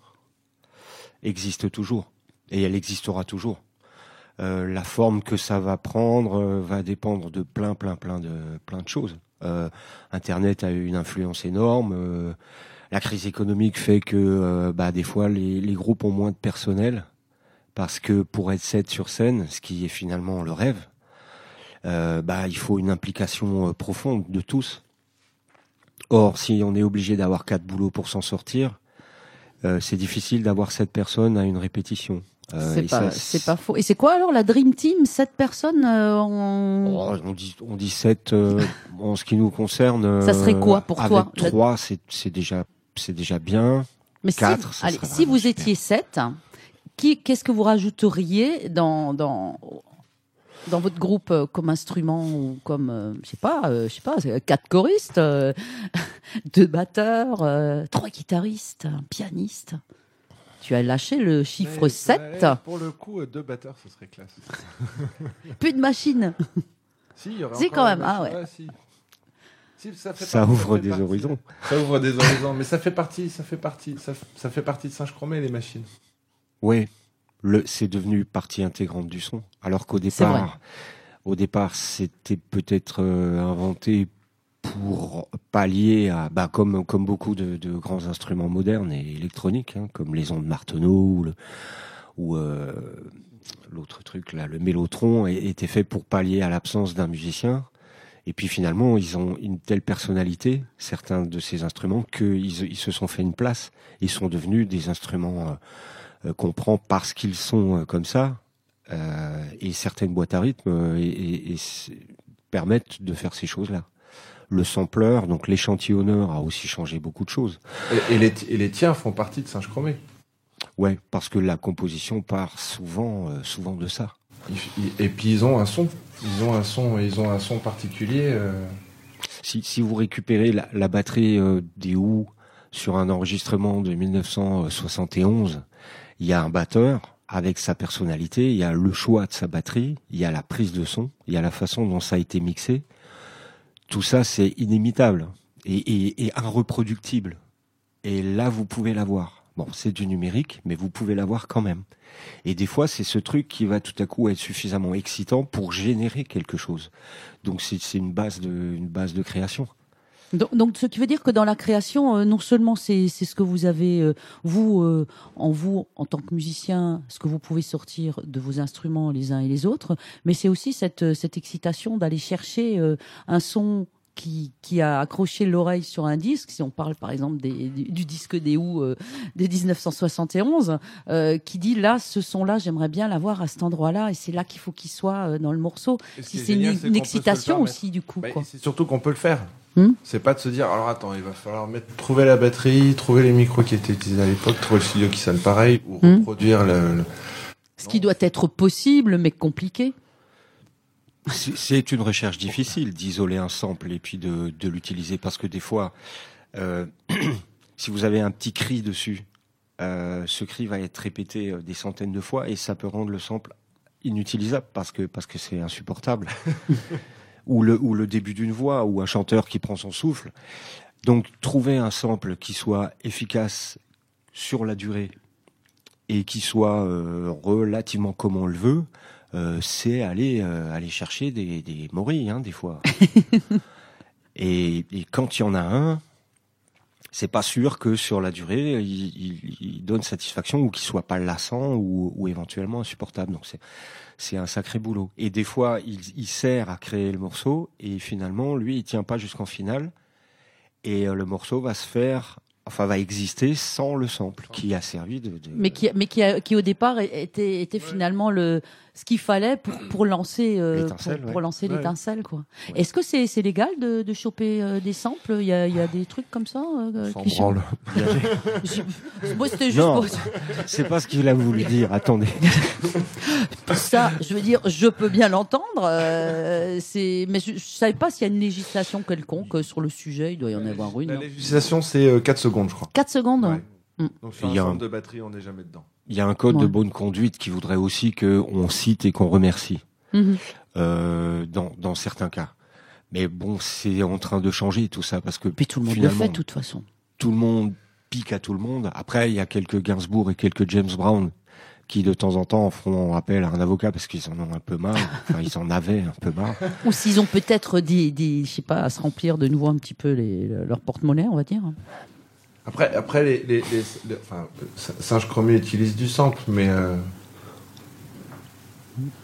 existe toujours et elle existera toujours. Euh, la forme que ça va prendre euh, va dépendre de plein, plein, plein de plein de choses. Euh, Internet a eu une influence énorme. la crise économique fait que bah, des fois les, groupes ont moins de personnel parce que pour être sept sur scène, ce qui est finalement le rêve, bah, il faut une implication profonde de tous. Or, si on est obligé d'avoir quatre boulots pour s'en sortir, c'est difficile d'avoir sept personnes à une répétition. Euh,
c'est pas
ça,
pas faux. Et c'est quoi alors la Dream Team Sept personnes euh, en-
Oh, on dit on dit sept euh, en ce qui nous concerne.
Ça serait
euh,
quoi pour
avec
toi, la-
Trois, c'est c'est déjà déjà bien.
Mais
Quatre,
si,
ça
allez, si vous
super.
étiez sept, qu'est-ce que vous rajouteriez dans, dans, dans votre groupe euh, comme instrument ou comme, euh, je sais pas, euh, je sais pas, quatre choristes, euh, deux batteurs, euh, trois guitaristes, un pianiste? Tu as lâché le chiffre
Ouais,
7,
ouais, Pour le coup, deux batteurs, ce serait classe.
plus de machine.
Si, il y aurait
Si,
encore
quand même, ah ouais.
si. Si, ça fait
Ça
partie-
ouvre
fait
des
partie-
horizons.
Ça ouvre des horizons, mais ça fait partie, ça fait partie, ça, fait partie de Singe Chromé, les machines.
Oui, le c'est devenu partie intégrante du son. Alors qu'au
C'est
départ, au départ, c'était peut-être euh, inventé pour pallier à, bah, comme comme beaucoup de, de grands instruments modernes et électroniques, hein, comme les ondes Martenot ou le, ou euh, l'autre truc là, le mélotron, était fait pour pallier à l'absence d'un musicien. Et puis finalement, ils ont une telle personnalité, certains de ces instruments, qu'ils ils se sont fait une place. Ils sont devenus des instruments euh, euh, qu'on prend parce qu'ils sont euh, comme ça. Euh, et certaines boîtes à rythme euh, et, et- et permettent de faire ces choses-là. Le sampleur, donc l'échantillonneur, a aussi changé beaucoup de choses.
Et, et les, ti- et les tiens font partie de Singe Chromé.
Ouais, parce que la composition part souvent, euh, souvent de ça.
Et puis ils ont un son, ils ont un son, ils ont un son particulier. euh,
Si, si vous récupérez la, la batterie euh, des Who sur un enregistrement de 1971, il y a un batteur avec sa personnalité, il y a le choix de sa batterie, il y a la prise de son, il y a la façon dont ça a été mixé. Tout ça, c'est inimitable et, et, et irreproductible. Et là, vous pouvez l'avoir. Bon, c'est du numérique, mais vous pouvez l'avoir quand même. Et des fois, c'est ce truc qui va tout à coup être suffisamment excitant pour générer quelque chose. Donc, c'est une base de création.
Donc, donc, ce qui veut dire que dans la création, euh, non seulement c'est ce que vous avez, euh, vous, euh, en vous, en tant que musicien, ce que vous pouvez sortir de vos instruments les uns et les autres, mais c'est aussi cette, euh, cette excitation d'aller chercher euh, un son qui, qui a accroché l'oreille sur un disque, si on parle par exemple des, du, du disque des Who euh, de 1971, euh, qui dit là, ce son-là, j'aimerais bien l'avoir à cet endroit-là, et c'est là qu'il faut qu'il soit euh, dans le morceau.
ce
Si c'est une, une excitation aussi, du coup.
Bah, c'est surtout qu'on peut le faire.
Hmm.
C'est pas de se dire, alors attends, il va falloir mettre, trouver la batterie, trouver les micros qui étaient utilisés à l'époque, trouver le studio qui sonne pareil, ou
Hmm.
reproduire le, le-
Ce qui doit être possible, mais compliqué.
C'est- une recherche difficile d'isoler un sample et puis de, de l'utiliser parce que des fois, euh, si vous avez un petit cri dessus, euh, ce cri va être répété euh, des centaines de fois et ça peut rendre le sample inutilisable parce que parce que c'est insupportable. ou le ou le début d'une voix ou un chanteur qui prend son souffle. Donc trouver un sample qui soit efficace sur la durée et qui soit euh, relativement comme on le veut, euh, c'est aller euh, aller chercher des des morilles hein, des fois. et, et quand il y en a un, c'est pas sûr que sur la durée il, il- il donne satisfaction ou qu'il soit pas lassant ou, ou éventuellement insupportable. Donc c'est c'est un sacré boulot. Et des fois il, il sert à créer le morceau et finalement lui il tient pas jusqu'en finale et euh, le morceau va se faire enfin va exister sans le sample qui a servi de, de-
Mais qui, mais qui, a- qui au départ était, était finalement le, ce qu'il fallait pour, pour lancer, euh,
L'étincelle,
pour,
ouais.
pour lancer
Ouais.
l'étincelle, quoi.
Ouais.
Est-ce que c'est, c'est légal de, de choper euh, des samples? Il y a, il y a des trucs comme ça euh, qui
branle.
Moi, c'était juste
Non.
pour
c'est pas ce qu'il a voulu dire. Attendez.
ça. Je veux dire, je peux bien l'entendre. euh, c'est, mais je, je savais pas s'il y a une législation quelconque sur le sujet. Il doit y en avoir une.
La
non
législation, c'est 4 secondes, je crois.
4 secondes.
Ouais. Donc sur
Il
un
y a un-
centre de batterie, on n'est jamais dedans.
Il y a un code de bonne conduite qui voudrait aussi qu'on cite et qu'on remercie
Mhm.
euh, dans, dans certains cas. Mais bon, c'est en train de changer tout ça parce que
Puis tout le monde le fait, de toute façon.
tout le monde pique à tout le monde. Après, il y a quelques Gainsbourg et quelques James Brown qui de temps en temps font appel à un avocat parce qu'ils en ont un peu marre. Enfin, ils en avaient un peu marre.
Ou s'ils ont peut-être des, des, je sais pas, à se remplir de nouveau un petit peu les, leur porte-monnaie, on va dire.
Après, après les, les, les- les- enfin, Singe Chromé utilise du sample, mais euh,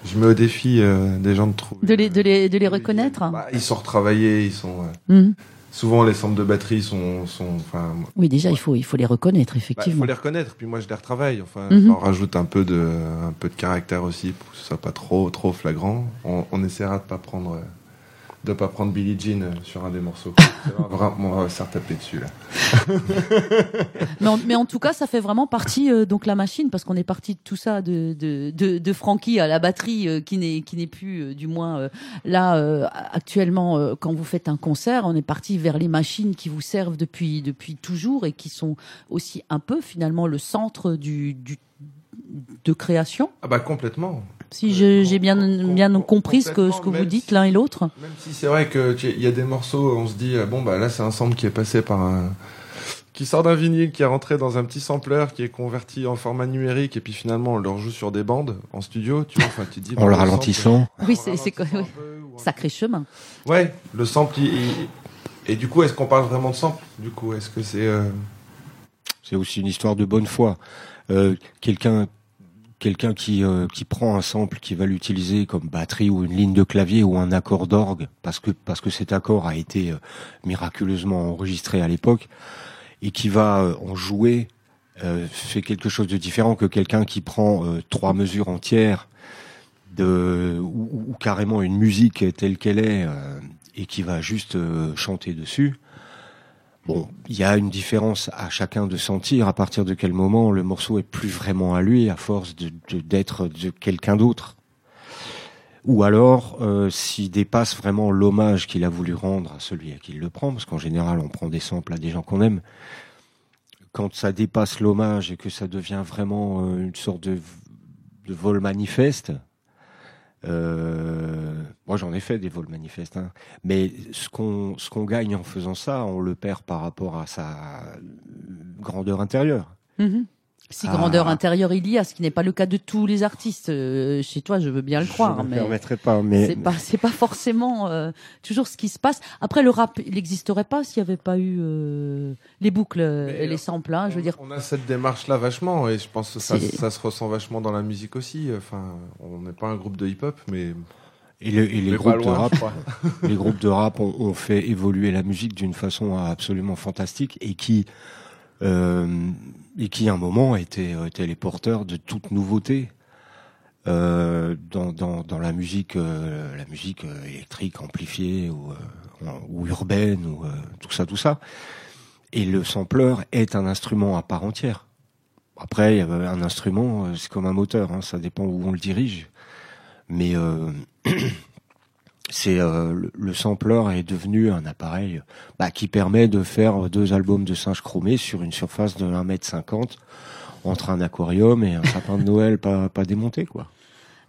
je mets au défi euh, des gens de trouver.
De les, de les, de les reconnaître.
Bah, ils sont retravaillés, ils sont. euh,
Mhm.
souvent, les samples de batterie sont. sont enfin,
Oui, déjà, il faut, il faut les reconnaître,
bah, il
effectivement.
faut les reconnaître, puis moi je les retravaille. Enfin, on rajoute un peu, de, un peu de caractère aussi pour que ce soit pas trop, trop flagrant. On, on essaiera de pas prendre. De pas prendre Billie Jean euh, sur un des morceaux. on va se faire taper dessus là.
mais, en, mais en tout cas, ça fait vraiment partie, euh, donc la machine, parce qu'on est parti de tout ça, de, de, de, de Frankie à la batterie, euh, qui n'est qui n'est plus, euh, du moins là actuellement, quand vous faites un concert, on est parti vers les machines qui vous servent depuis depuis toujours et qui sont aussi un peu finalement le centre du, du de création.
Ah bah complètement.
Si
Com-
j'ai bien bien
com-
compris ce que ce que vous dites
si-
l'un et l'autre.
Même si c'est vrai que tu- il y a des morceaux, on se dit euh, bon bah là c'est un sample qui est passé par un qui sort d'un vinyle, qui est rentré dans un petit sampler, qui est converti en format numérique, et puis finalement on le rejoue sur des bandes en studio, tu vois. Enfin, tu dis
En le
sample-
ralentissant.
Oui,
en
c'est- quoi- Sacré chemin.
Ouais, le sample. il- il- Et du coup, est-ce qu'on parle vraiment de sample Du coup, est-ce que c'est euh,
C'est aussi une histoire de bonne foi. Euh, quelqu'un quelqu'un qui euh, qui prend un sample qui va l'utiliser comme batterie ou une ligne de clavier ou un accord d'orgue parce que parce que cet accord a été euh, miraculeusement enregistré à l'époque et qui va euh, en jouer fait quelque chose de différent que quelqu'un qui prend trois mesures entières de ou, carrément une musique telle qu'elle est et qui va juste chanter dessus. Bon, il y a une différence à chacun de sentir à partir de quel moment le morceau est plus vraiment à lui à force d'être de, quelqu'un d'autre. Ou alors euh, s'il dépasse vraiment l'hommage qu'il a voulu rendre à celui à qui il le prend, parce qu'en général on prend des samples à des gens qu'on aime. Quand ça dépasse l'hommage et que ça devient vraiment euh, une sorte de vol manifeste, euh, moi j'en ai fait des vols manifestes, hein. mais ce qu'on ce qu'on gagne en faisant ça, on le perd par rapport à sa grandeur intérieure.
Mhm. Si
Ah.
grandeur intérieure il y a, ce qui n'est pas le cas de tous les artistes. Euh, chez toi, je veux bien le croire,
Je ne me
mais
permettrai pas, mais
c'est pas c'est pas forcément euh, toujours ce qui se passe. Après, le rap, il n'existerait pas s'il n'y avait pas eu euh, les boucles
Mais,
et les
euh,
samples. hein, je veux
on-
dire,
On a cette démarche-là vachement, et je pense que ça, ça se ressent vachement dans la musique aussi. Enfin, on n'est pas un groupe de hip-hop, mais
et, le- et les groupes
loin,
rap, les groupes de rap ont, ont fait évoluer la musique d'une façon absolument fantastique et qui euh, et qui à un moment étaient, étaient les porteurs de toute nouveauté euh, dans, dans, dans la musique euh, la musique euh, électrique amplifiée ou, euh, ou urbaine ou euh, tout ça tout ça. Et le sampler est un instrument à part entière. Après un instrument euh, c'est comme un moteur hein, ça dépend où on le dirige. Mais euh, c'est euh, le, le sampler est devenu un appareil bah, qui permet de faire deux albums de singes chromés sur une surface de 1m50 entre un aquarium et un sapin de Noël pas, pas démonté quoi.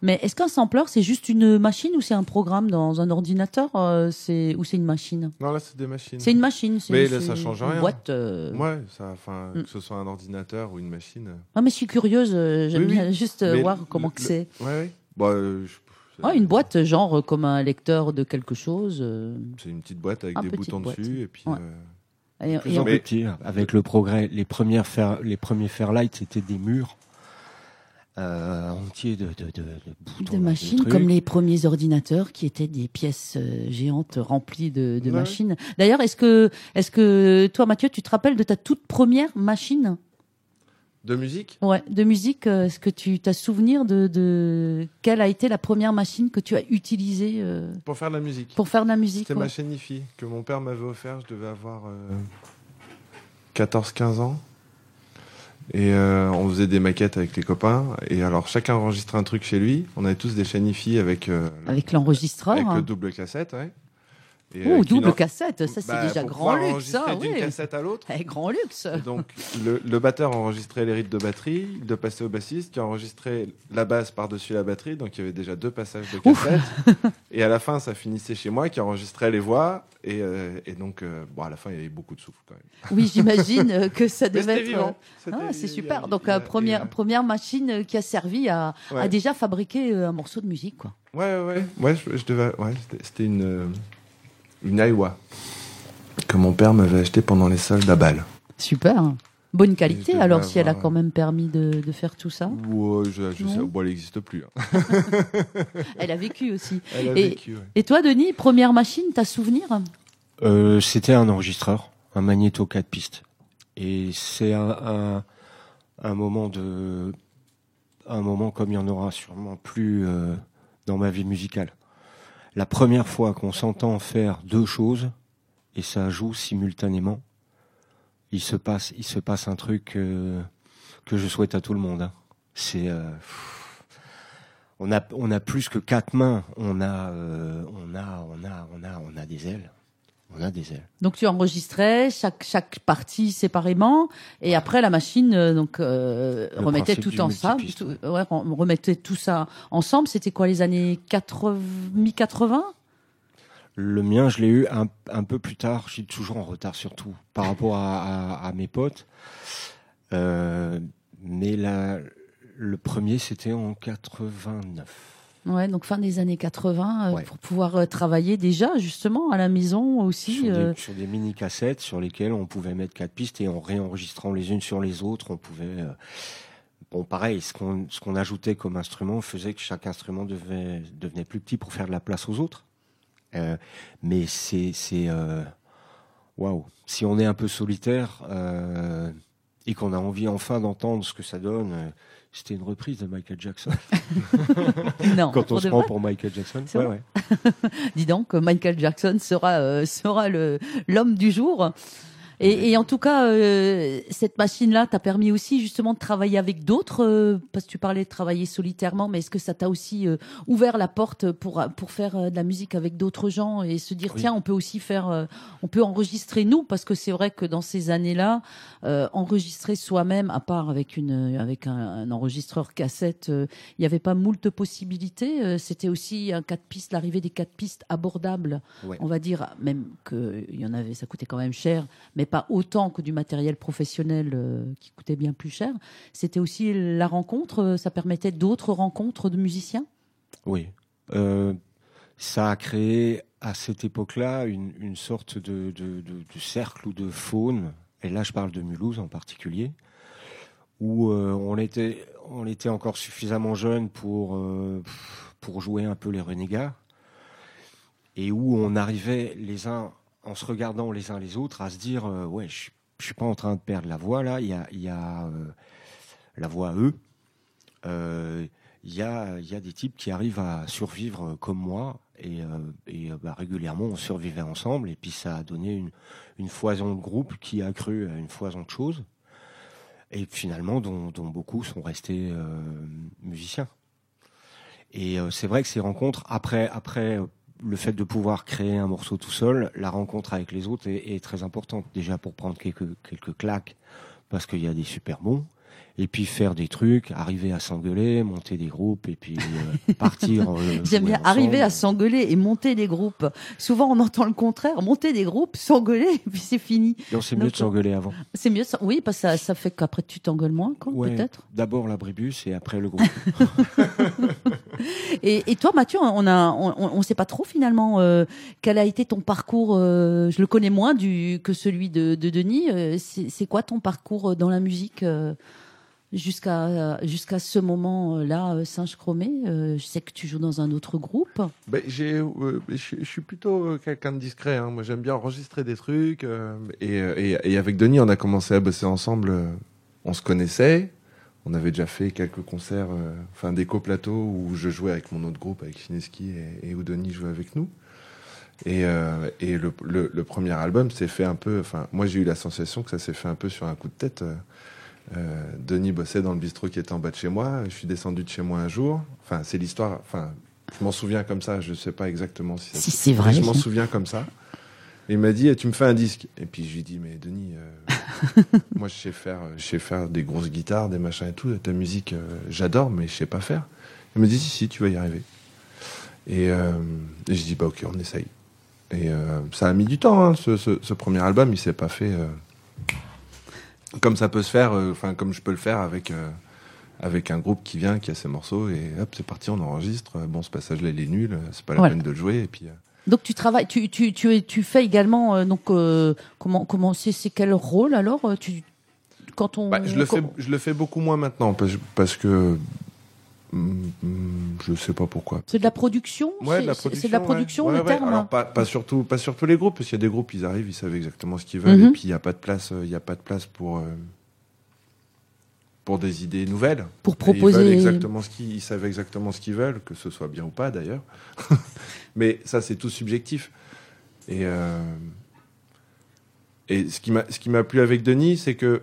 Mais est-ce qu'un sampler, c'est juste une machine ou c'est un programme dans un ordinateur euh, c'est, Ou c'est une machine?
Non, là, c'est des machines.
C'est une machine. c'est-
Mais là,
c'est
ça change
une
rien.
boîte. euh,
Ouais, ça, enfin,
Mm.
que ce soit un ordinateur ou une machine.
Ah, mais je suis curieuse, euh, j'aime
Oui, oui.
bien juste
Mais
voir
le-
comment que c'est.
Ouais, ouais. Bah, je-
Ouais, une boîte, genre euh, comme un lecteur de quelque chose. euh,
C'est une petite boîte avec
Ah,
des boutons
boîte.
dessus et puis.
Ouais.
euh,
et-
Plus
et
en
on-
plus petit, avec le progrès. Les premières fer, les premiers Fairlight, c'était des murs euh, entiers de, de, de, de boutons.
machines comme les premiers ordinateurs qui étaient des pièces géantes remplies de, de
Ouais.
machines. D'ailleurs, est-ce que, est-ce que toi, Mathieu, tu te rappelles de ta toute première machine?
De musique
ouais, de musique euh, Est-ce que tu as souvenir de, de quelle a été la première machine que tu as utilisée euh,
Pour faire de la musique.
pour faire de la musique
C'était
ouais
ma chaîne IFI que mon père m'avait offert. Je devais avoir euh, 14-15 ans. Et euh, on faisait des maquettes avec les copains. Et alors chacun enregistrait un truc chez lui. On avait tous des chaînes IFI avec,
Avec l'enregistreur.
avec
hein.
le double cassette. Ouais.
Oh, double cassette, ça c'est
Bah,
déjà grand luxe, ça,
d'une
oui.
cassette à l'autre.
Eh, grand luxe.
Et donc, le, le batteur enregistrait les rythmes de batterie, il le passait au bassiste qui enregistrait la basse par-dessus la batterie, donc il y avait déjà deux passages de
Ouf.
cassette. et à la fin, ça finissait chez moi qui enregistrait les voix. Et, euh, et donc, euh, bon, à la fin, il y avait beaucoup de souffle quand même.
Oui, j'imagine que ça devait être.
vivant.
Ah, c'est super. Donc,
a-
première, machine qui a servi à, déjà fabriquer un morceau de musique, quoi.
Ouais, ouais, ouais. Ouais, je, je devais. Ouais, c'était- une une Aiwa que mon père m'avait acheté pendant les soldes à Bâle.
Super. Bonne qualité, alors, si elle a quand même permis de, de faire tout ça.
Ouais, je, je sais,
Non.
bon, elle n'existe plus. hein.
Elle a vécu aussi.
Elle a
Et-
vécu. ouais.
Et toi, Denis, première machine, t'as souvenir?
Euh, C'était un enregistreur, un magnéto 4 pistes. Et c'est un, un, un moment de, un moment comme il y en aura sûrement plus euh, dans ma vie musicale. La première fois qu'on s'entend faire deux choses et ça joue simultanément, il se passe, il se passe un truc euh, que je souhaite à tout le monde. hein. C'est, euh, on a, on a plus que quatre mains. On a, euh, on a, on a, on a, on a des ailes. On a des ailes.
Donc, tu enregistrais chaque, chaque partie séparément, et après, la machine euh, donc, euh, remettait tout ensemble. tout- ouais, on remettait tout ça ensemble. C'était quoi, les années 80, mi-80
Le mien, je l'ai eu un, un peu plus tard. J'ai toujours en retard surtout par rapport à, à- à mes potes. Euh, mais la, le premier, c'était en 89.
Ouais, donc fin des années 80, euh,
Ouais.
pour pouvoir euh, travailler déjà, justement, à la maison aussi.
Sur,
euh,
des, sur des mini cassettes sur lesquelles on pouvait mettre quatre pistes et en réenregistrant les unes sur les autres, on pouvait. euh, bon, pareil, ce qu'on ce qu'on ajoutait comme instrument faisait que chaque instrument devait, devenait plus petit pour faire de la place aux autres. Euh, mais c'est c'est euh, waouh. Si on est un peu solitaire euh, et qu'on a envie enfin d'entendre ce que ça donne, euh, c'était une reprise de Michael Jackson.
non,
Quand on se prend pour Michael Jackson,
C'est
ouais, ouais.
Dis donc, Michael Jackson sera euh, sera le l'homme du jour. Et, et en tout cas, euh, cette machine-là t'a permis aussi justement de travailler avec d'autres, euh, parce que tu parlais de travailler solitairement, mais est-ce que ça t'a aussi euh, ouvert la porte pour pour faire de la musique avec d'autres gens et se dire
Oui.
tiens, on peut aussi faire, on peut enregistrer nous, parce que c'est vrai que dans ces années-là, enregistrer soi-même, à part avec une avec un, un enregistreur cassette, il n'y avait pas moult possibilités. C'était aussi un quatre pistes, l'arrivée des quatre pistes abordables
Ouais.
on va dire, même qu'il y en avait, ça coûtait quand même cher, mais pas autant que du matériel professionnel euh, qui coûtait bien plus cher. C'était aussi la rencontre, euh, ça permettait d'autres rencontres de musiciens?
Oui. Euh, ça a créé à cette époque-là une, une sorte de, de, cercle ou de faune, et là je parle de Mulhouse en particulier, où on, était, on était encore suffisamment jeune pour, pour jouer un peu les renégats, et où on arrivait les uns, en se regardant les uns les autres, à se dire euh, Ouais, je suis pas en train de perdre la voix là, il y a, il y a euh, la voix eux. Euh, il y a, il y a des types qui arrivent à survivre comme moi et, et bah, régulièrement on survivait ensemble et puis ça a donné une, une foison de groupe qui a cru à une foison de choses et finalement dont, dont beaucoup sont restés musiciens. Et c'est vrai que ces rencontres, après, après le fait de pouvoir créer un morceau tout seul, la rencontre avec les autres est, très importante. Déjà pour prendre quelques, quelques claques, parce qu'il y a des super bons, et puis faire des trucs, arriver à s'engueuler, monter des groupes et puis euh, partir. euh,
J'aime bien arriver à s'engueuler et monter des groupes. Souvent, on entend le contraire. Monter des groupes, s'engueuler, et puis c'est fini.
Non, c'est mieux de s'engueuler avant.
C'est mieux, oui, parce que ça, ça fait qu'après tu t'engueules moins,
Ouais,
peut-être.
D'abord l'abribus et après le groupe.
Et, et toi, Mathieu, on a, on, on sait pas trop finalement euh, quel a été ton parcours. euh, je le connais moins du que celui de, de Denis. Euh, c'est c'est quoi ton parcours dans la musique euh, jusqu'à jusqu'à ce moment-là, euh, Singe Chromé Euh, Je sais que tu joues dans un autre groupe.
Ben, j'ai, euh, je, suis- plutôt euh, quelqu'un de discret. hein. Moi, j'aime bien enregistrer des trucs. euh, et, euh, avec Denis, on a commencé à bosser ensemble. euh, on se connaissait. On avait déjà fait quelques concerts, euh, enfin des coplateaux où je jouais avec mon autre groupe, avec Chineski, et, où Denis jouait avec nous. Et, euh, et le, le, le premier album s'est fait un peu. Enfin, moi, j'ai eu la sensation que ça s'est fait un peu sur un coup de tête. Euh, Denis bossait dans le bistrot qui était en bas de chez moi. Je suis descendu de chez moi un jour. Enfin, c'est l'histoire. Enfin, je m'en souviens comme ça. Je sais pas exactement si,
Si c'est vrai.
Je m'en souviens comme ça. Et il m'a dit, Eh, tu me fais un disque. Et puis je lui ai dit, mais Denis, euh, moi je sais faire, je sais faire des grosses guitares, des machins et tout. Ta musique, euh, j'adore, mais je sais pas faire. Il m'a dit, si, si, tu vas y arriver. Et, euh, et j'ai dit, bah ok, on essaye. Et ça a mis du temps, hein, ce, ce- ce premier album. Il s'est pas fait comme ça peut se faire, euh, enfin comme je peux le faire avec euh, avec un groupe qui vient, qui a ses morceaux et hop, c'est parti, on enregistre. Bon, ce passage-là, il est nul, c'est pas la
Voilà.
peine de le jouer. Et puis, euh,
Donc tu travailles, tu tu tu, tu fais également euh, donc euh, comment comment c'est c'est quel rôle alors tu quand on
bah, je le fais, je le fais beaucoup moins maintenant parce, parce que je sais pas pourquoi.
c'est de la production
Ouais, de la
C'est-
production.
c'est de la
ouais.
production
Ouais,
le
ouais.
terme
Alors, pas, pas surtout, pas sur tous les groupes, parce qu'il y a des groupes, ils arrivent, ils savent exactement ce qu'ils veulent,
Mhm.
et puis il n'y a pas de place, euh, il y a pas de place pour euh, pour des idées nouvelles.
pour
Et Ils
proposer
exactement ce qu'ils, ils savent exactement ce qu'ils veulent, que ce soit bien ou pas d'ailleurs. Mais ça, c'est tout subjectif. Et euh, et ce qui m'a, ce qui m'a plu avec Denis, c'est que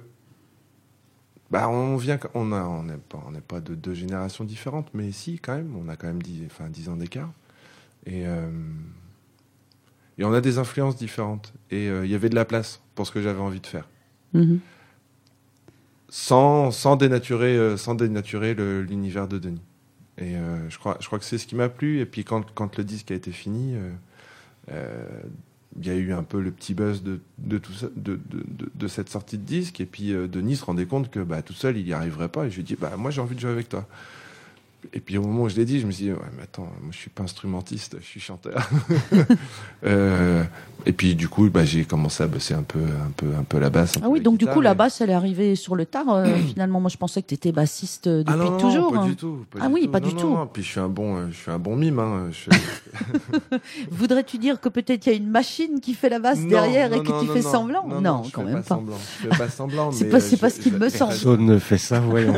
bah on vient, on a, on n'est pas, on n'est pas de deux générations différentes, mais si quand même, on a quand même dix, enfin dix ans d'écart. Et euh, et on a des influences différentes. Et euh, il y avait de la place pour ce que j'avais envie de faire
Mhm.
sans, sans dénaturer, euh, sans dénaturer l'univers de Denis. Et je, crois, je crois que c'est ce qui m'a plu. Et puis quand, quand le disque a été fini, il y a eu un peu le petit buzz de, cette sortie de disque. Et puis euh, Denis se rendait compte que bah, tout seul, il n'y arriverait pas. Et je lui ai dit, bah, moi j'ai envie de jouer avec toi. Et puis au moment où je l'ai dit, je me suis dit, ouais, mais attends, moi je suis pas instrumentiste, je suis chanteur. Euh, et puis du coup, bah, j'ai commencé à bosser un peu, un peu, un peu la basse. un
Ah
peu
oui, donc du coup la basse elle est arrivée sur le tard euh, finalement moi je pensais que tu étais bassiste euh, depuis
ah non, non,
toujours.
pas
hein.
du tout. pas
Ah
du
oui,
tout.
pas
Non,
du
non,
tout.
non. Puis je suis un bon, je suis un bon mime. Hein. Je-
Voudrais-tu dire que peut-être il y a une machine qui fait la basse
Non,
derrière
non,
et que
non,
tu
non,
fais
non.
semblant
Non,
quand même
pas. Je fais pas semblant.
C'est pas- c'est pas ce qu'il me semble.
Personne ne fait ça, voyons.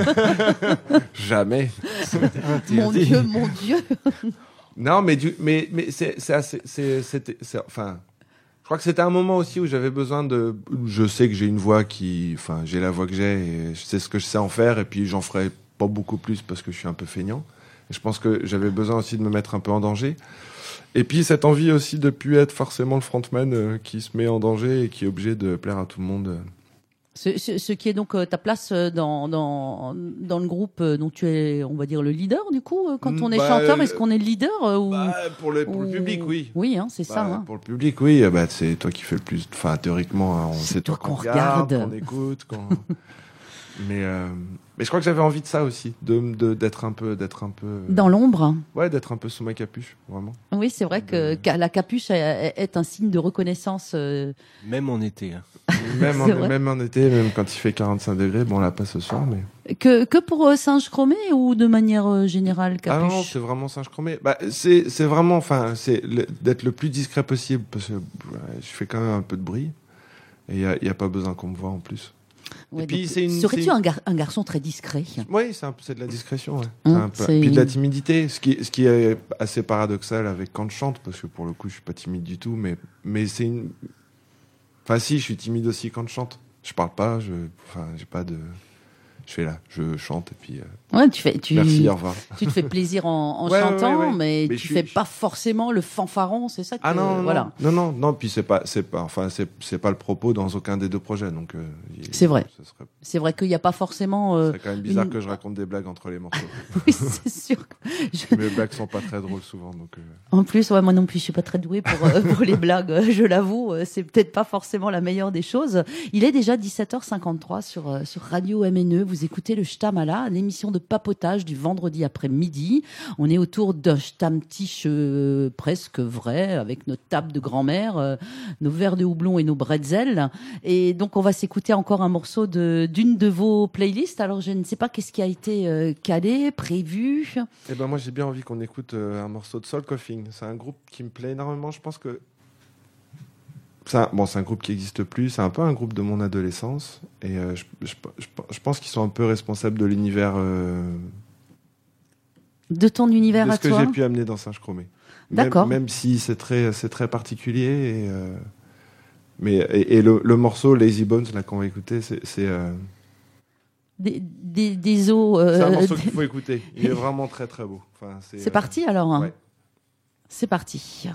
Jamais.
Mon Dieu, mon Dieu.
Non, mais du, mais mais c'est enfin. Je crois que c'était un moment aussi où j'avais besoin de. Je sais que j'ai une voix qui, enfin, j'ai la voix que j'ai et je sais ce que je sais en faire et puis j'en ferai pas beaucoup plus parce que je suis un peu feignant. Et je pense que j'avais besoin aussi de me mettre un peu en danger. Et puis cette envie aussi de plus être forcément le frontman euh, qui se met en danger et qui est obligé de plaire à tout le monde.
Ce, ce- ce qui est donc euh, ta place euh, dans, dans, dans le groupe euh, dont tu es, on va dire, le leader du coup Quand
Mm,
on est
bah,
chanteur, est-ce qu'on est le leader euh, ou,
Bah, pour le, pour le
ou-
public, oui.
Oui, hein, c'est ça.
Bah,
hein.
Pour le public, oui. Bah, c'est toi qui fais le plus. Enfin, théoriquement, hein, on
C'est
sait
toi qu'on
regarde,
regarde.
qu'on écoute, qu'on. mais euh, mais je crois que j'avais envie de ça aussi, de de- d'être un peu, d'être un peu.
Dans l'ombre
Ouais, d'être un peu sous ma capuche, vraiment.
Oui, c'est vrai que la capuche est, est un signe de reconnaissance. euh,
Même en été. hein.
Même en,
vrai.
même en été, même quand il fait 45 degrés, bon là pas ce soir, mais.
Que, que pour euh, Singe Chromé ou de manière euh, générale,
Ah non,
capuche?
c'est vraiment singe chromé. Bah, c'est c'est vraiment, enfin, c'est d'être le plus discret possible parce que ouais, je fais quand même un peu de bruit et il y a, y a pas besoin qu'on me voit en plus.
Ouais,
puis,
donc,
c'est une-
Serais-tu un, gar- un garçon très discret?
Oui, c'est de la discrétion. Ouais.
Hein,
peu- Puis de la timidité, ce qui, ce qui est assez paradoxal avec quand je chante, parce que pour le coup, je suis pas timide du tout, mais, mais c'est une. Enfin, si, je suis timide aussi quand je chante. Je parle pas, je, enfin, j'ai pas de. Je fais là, je chante et puis euh,
Ouais, tu fais, tu,
merci, au revoir.
tu te fais plaisir en, en
Ouais, ouais,
chantant,
ouais, ouais.
mais,
Mais
tu
suis-
fais pas forcément le fanfaron, c'est ça que
Ah non, non,
voilà.
non, non, puis c'est pas, c'est pas, enfin, c'est, pas le propos dans aucun des deux projets, donc. euh,
C'est vrai.
serait-
C'est vrai qu'il n'y a pas forcément. euh,
C'est quand même bizarre
une-
que je raconte des blagues entre les morceaux.
oui, c'est sûr. Je-
Mes blagues sont pas très drôles souvent, donc. euh,
En plus, ouais, moi non plus, je suis pas très douée pour, euh, pour les blagues. euh, Je l'avoue, euh, c'est peut-être pas forcément la meilleure des choses. Il est déjà 17h53 sur euh, sur Radio MNE. Vous écoutez le Shtamala, l'émission de papotage du vendredi après-midi. On est autour d'un Shtamtisch euh, presque vrai, avec notre table de grand-mère, euh, nos verres de houblon et nos bretzels. Et donc, on va s'écouter encore un morceau d'une de vos playlists. Alors, je ne sais pas qu'est-ce qui a été euh, calé, prévu.
Eh ben moi j'ai bien envie qu'on écoute euh, un morceau de Soul Coughing. C'est un groupe qui me plaît énormément. Je pense que un, bon, c'est un groupe qui n'existe plus. C'est un peu un groupe de mon adolescence et euh, je, je- je- je pense qu'ils sont un peu responsables de l'univers euh,
De ton univers
de
à
ce que
toi.
j'ai pu amener dans Singe Chromé.
D'accord.
Même, si c'est très c'est très particulier et euh, mais et, et le, le morceau Lazy Bones là qu'on va écouter c'est
des, des, des os.
c'est un morceau qu'il faut écouter. Il est vraiment très très beau. Enfin,
C'est parti alors. hein.
ouais.
C'est parti.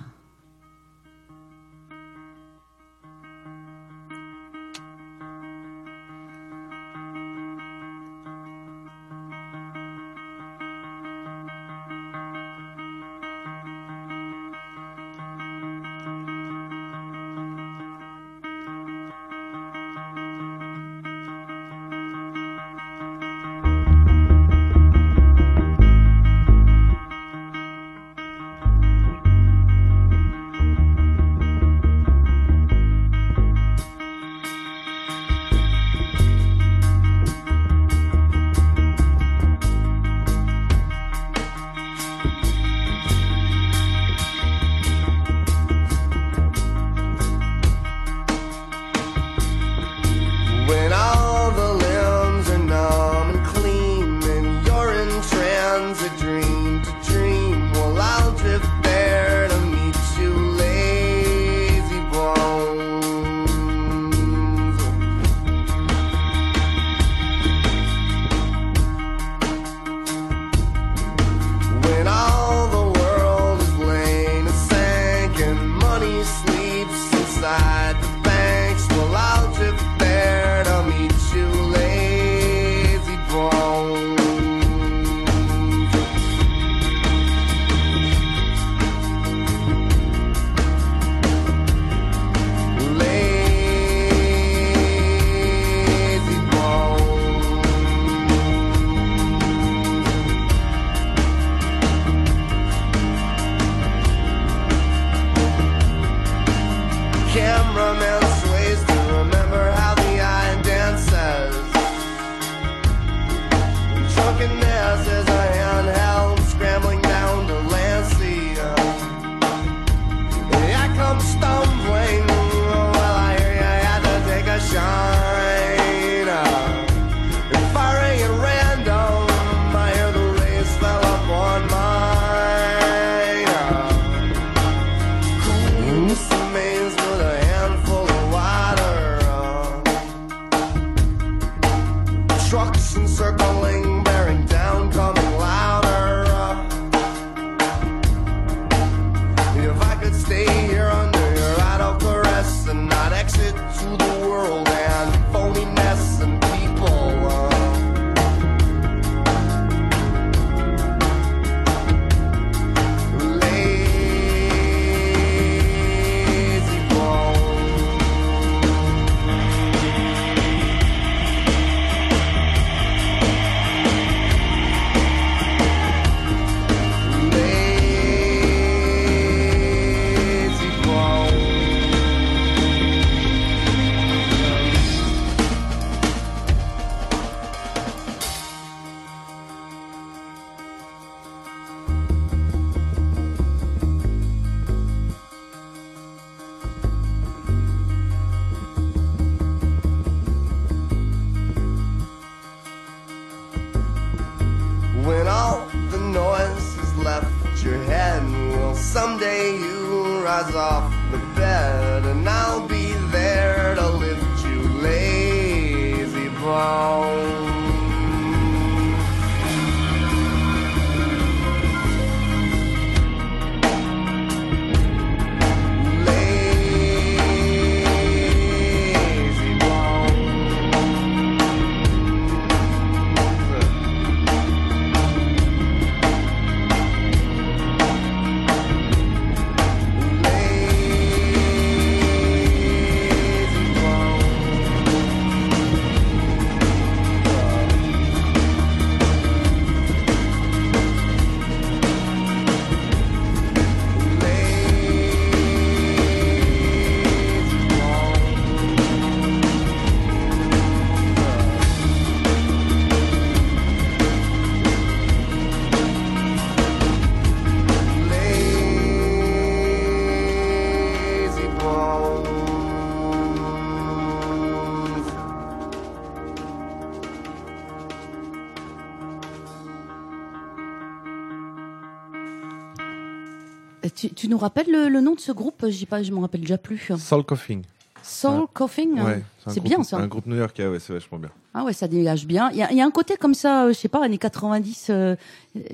Tu, nous rappelles le, le nom de ce groupe Je pas, je m'en rappelle déjà plus.
Soul Coughing.
Soul Coughing.
Ouais, un
c'est bien ça.
Un groupe new-yorkais, ouais, c'est vachement bien.
Ah ouais, ça dégage bien. Il y a, il y a un côté comme ça, euh, je sais pas, années 90. euh,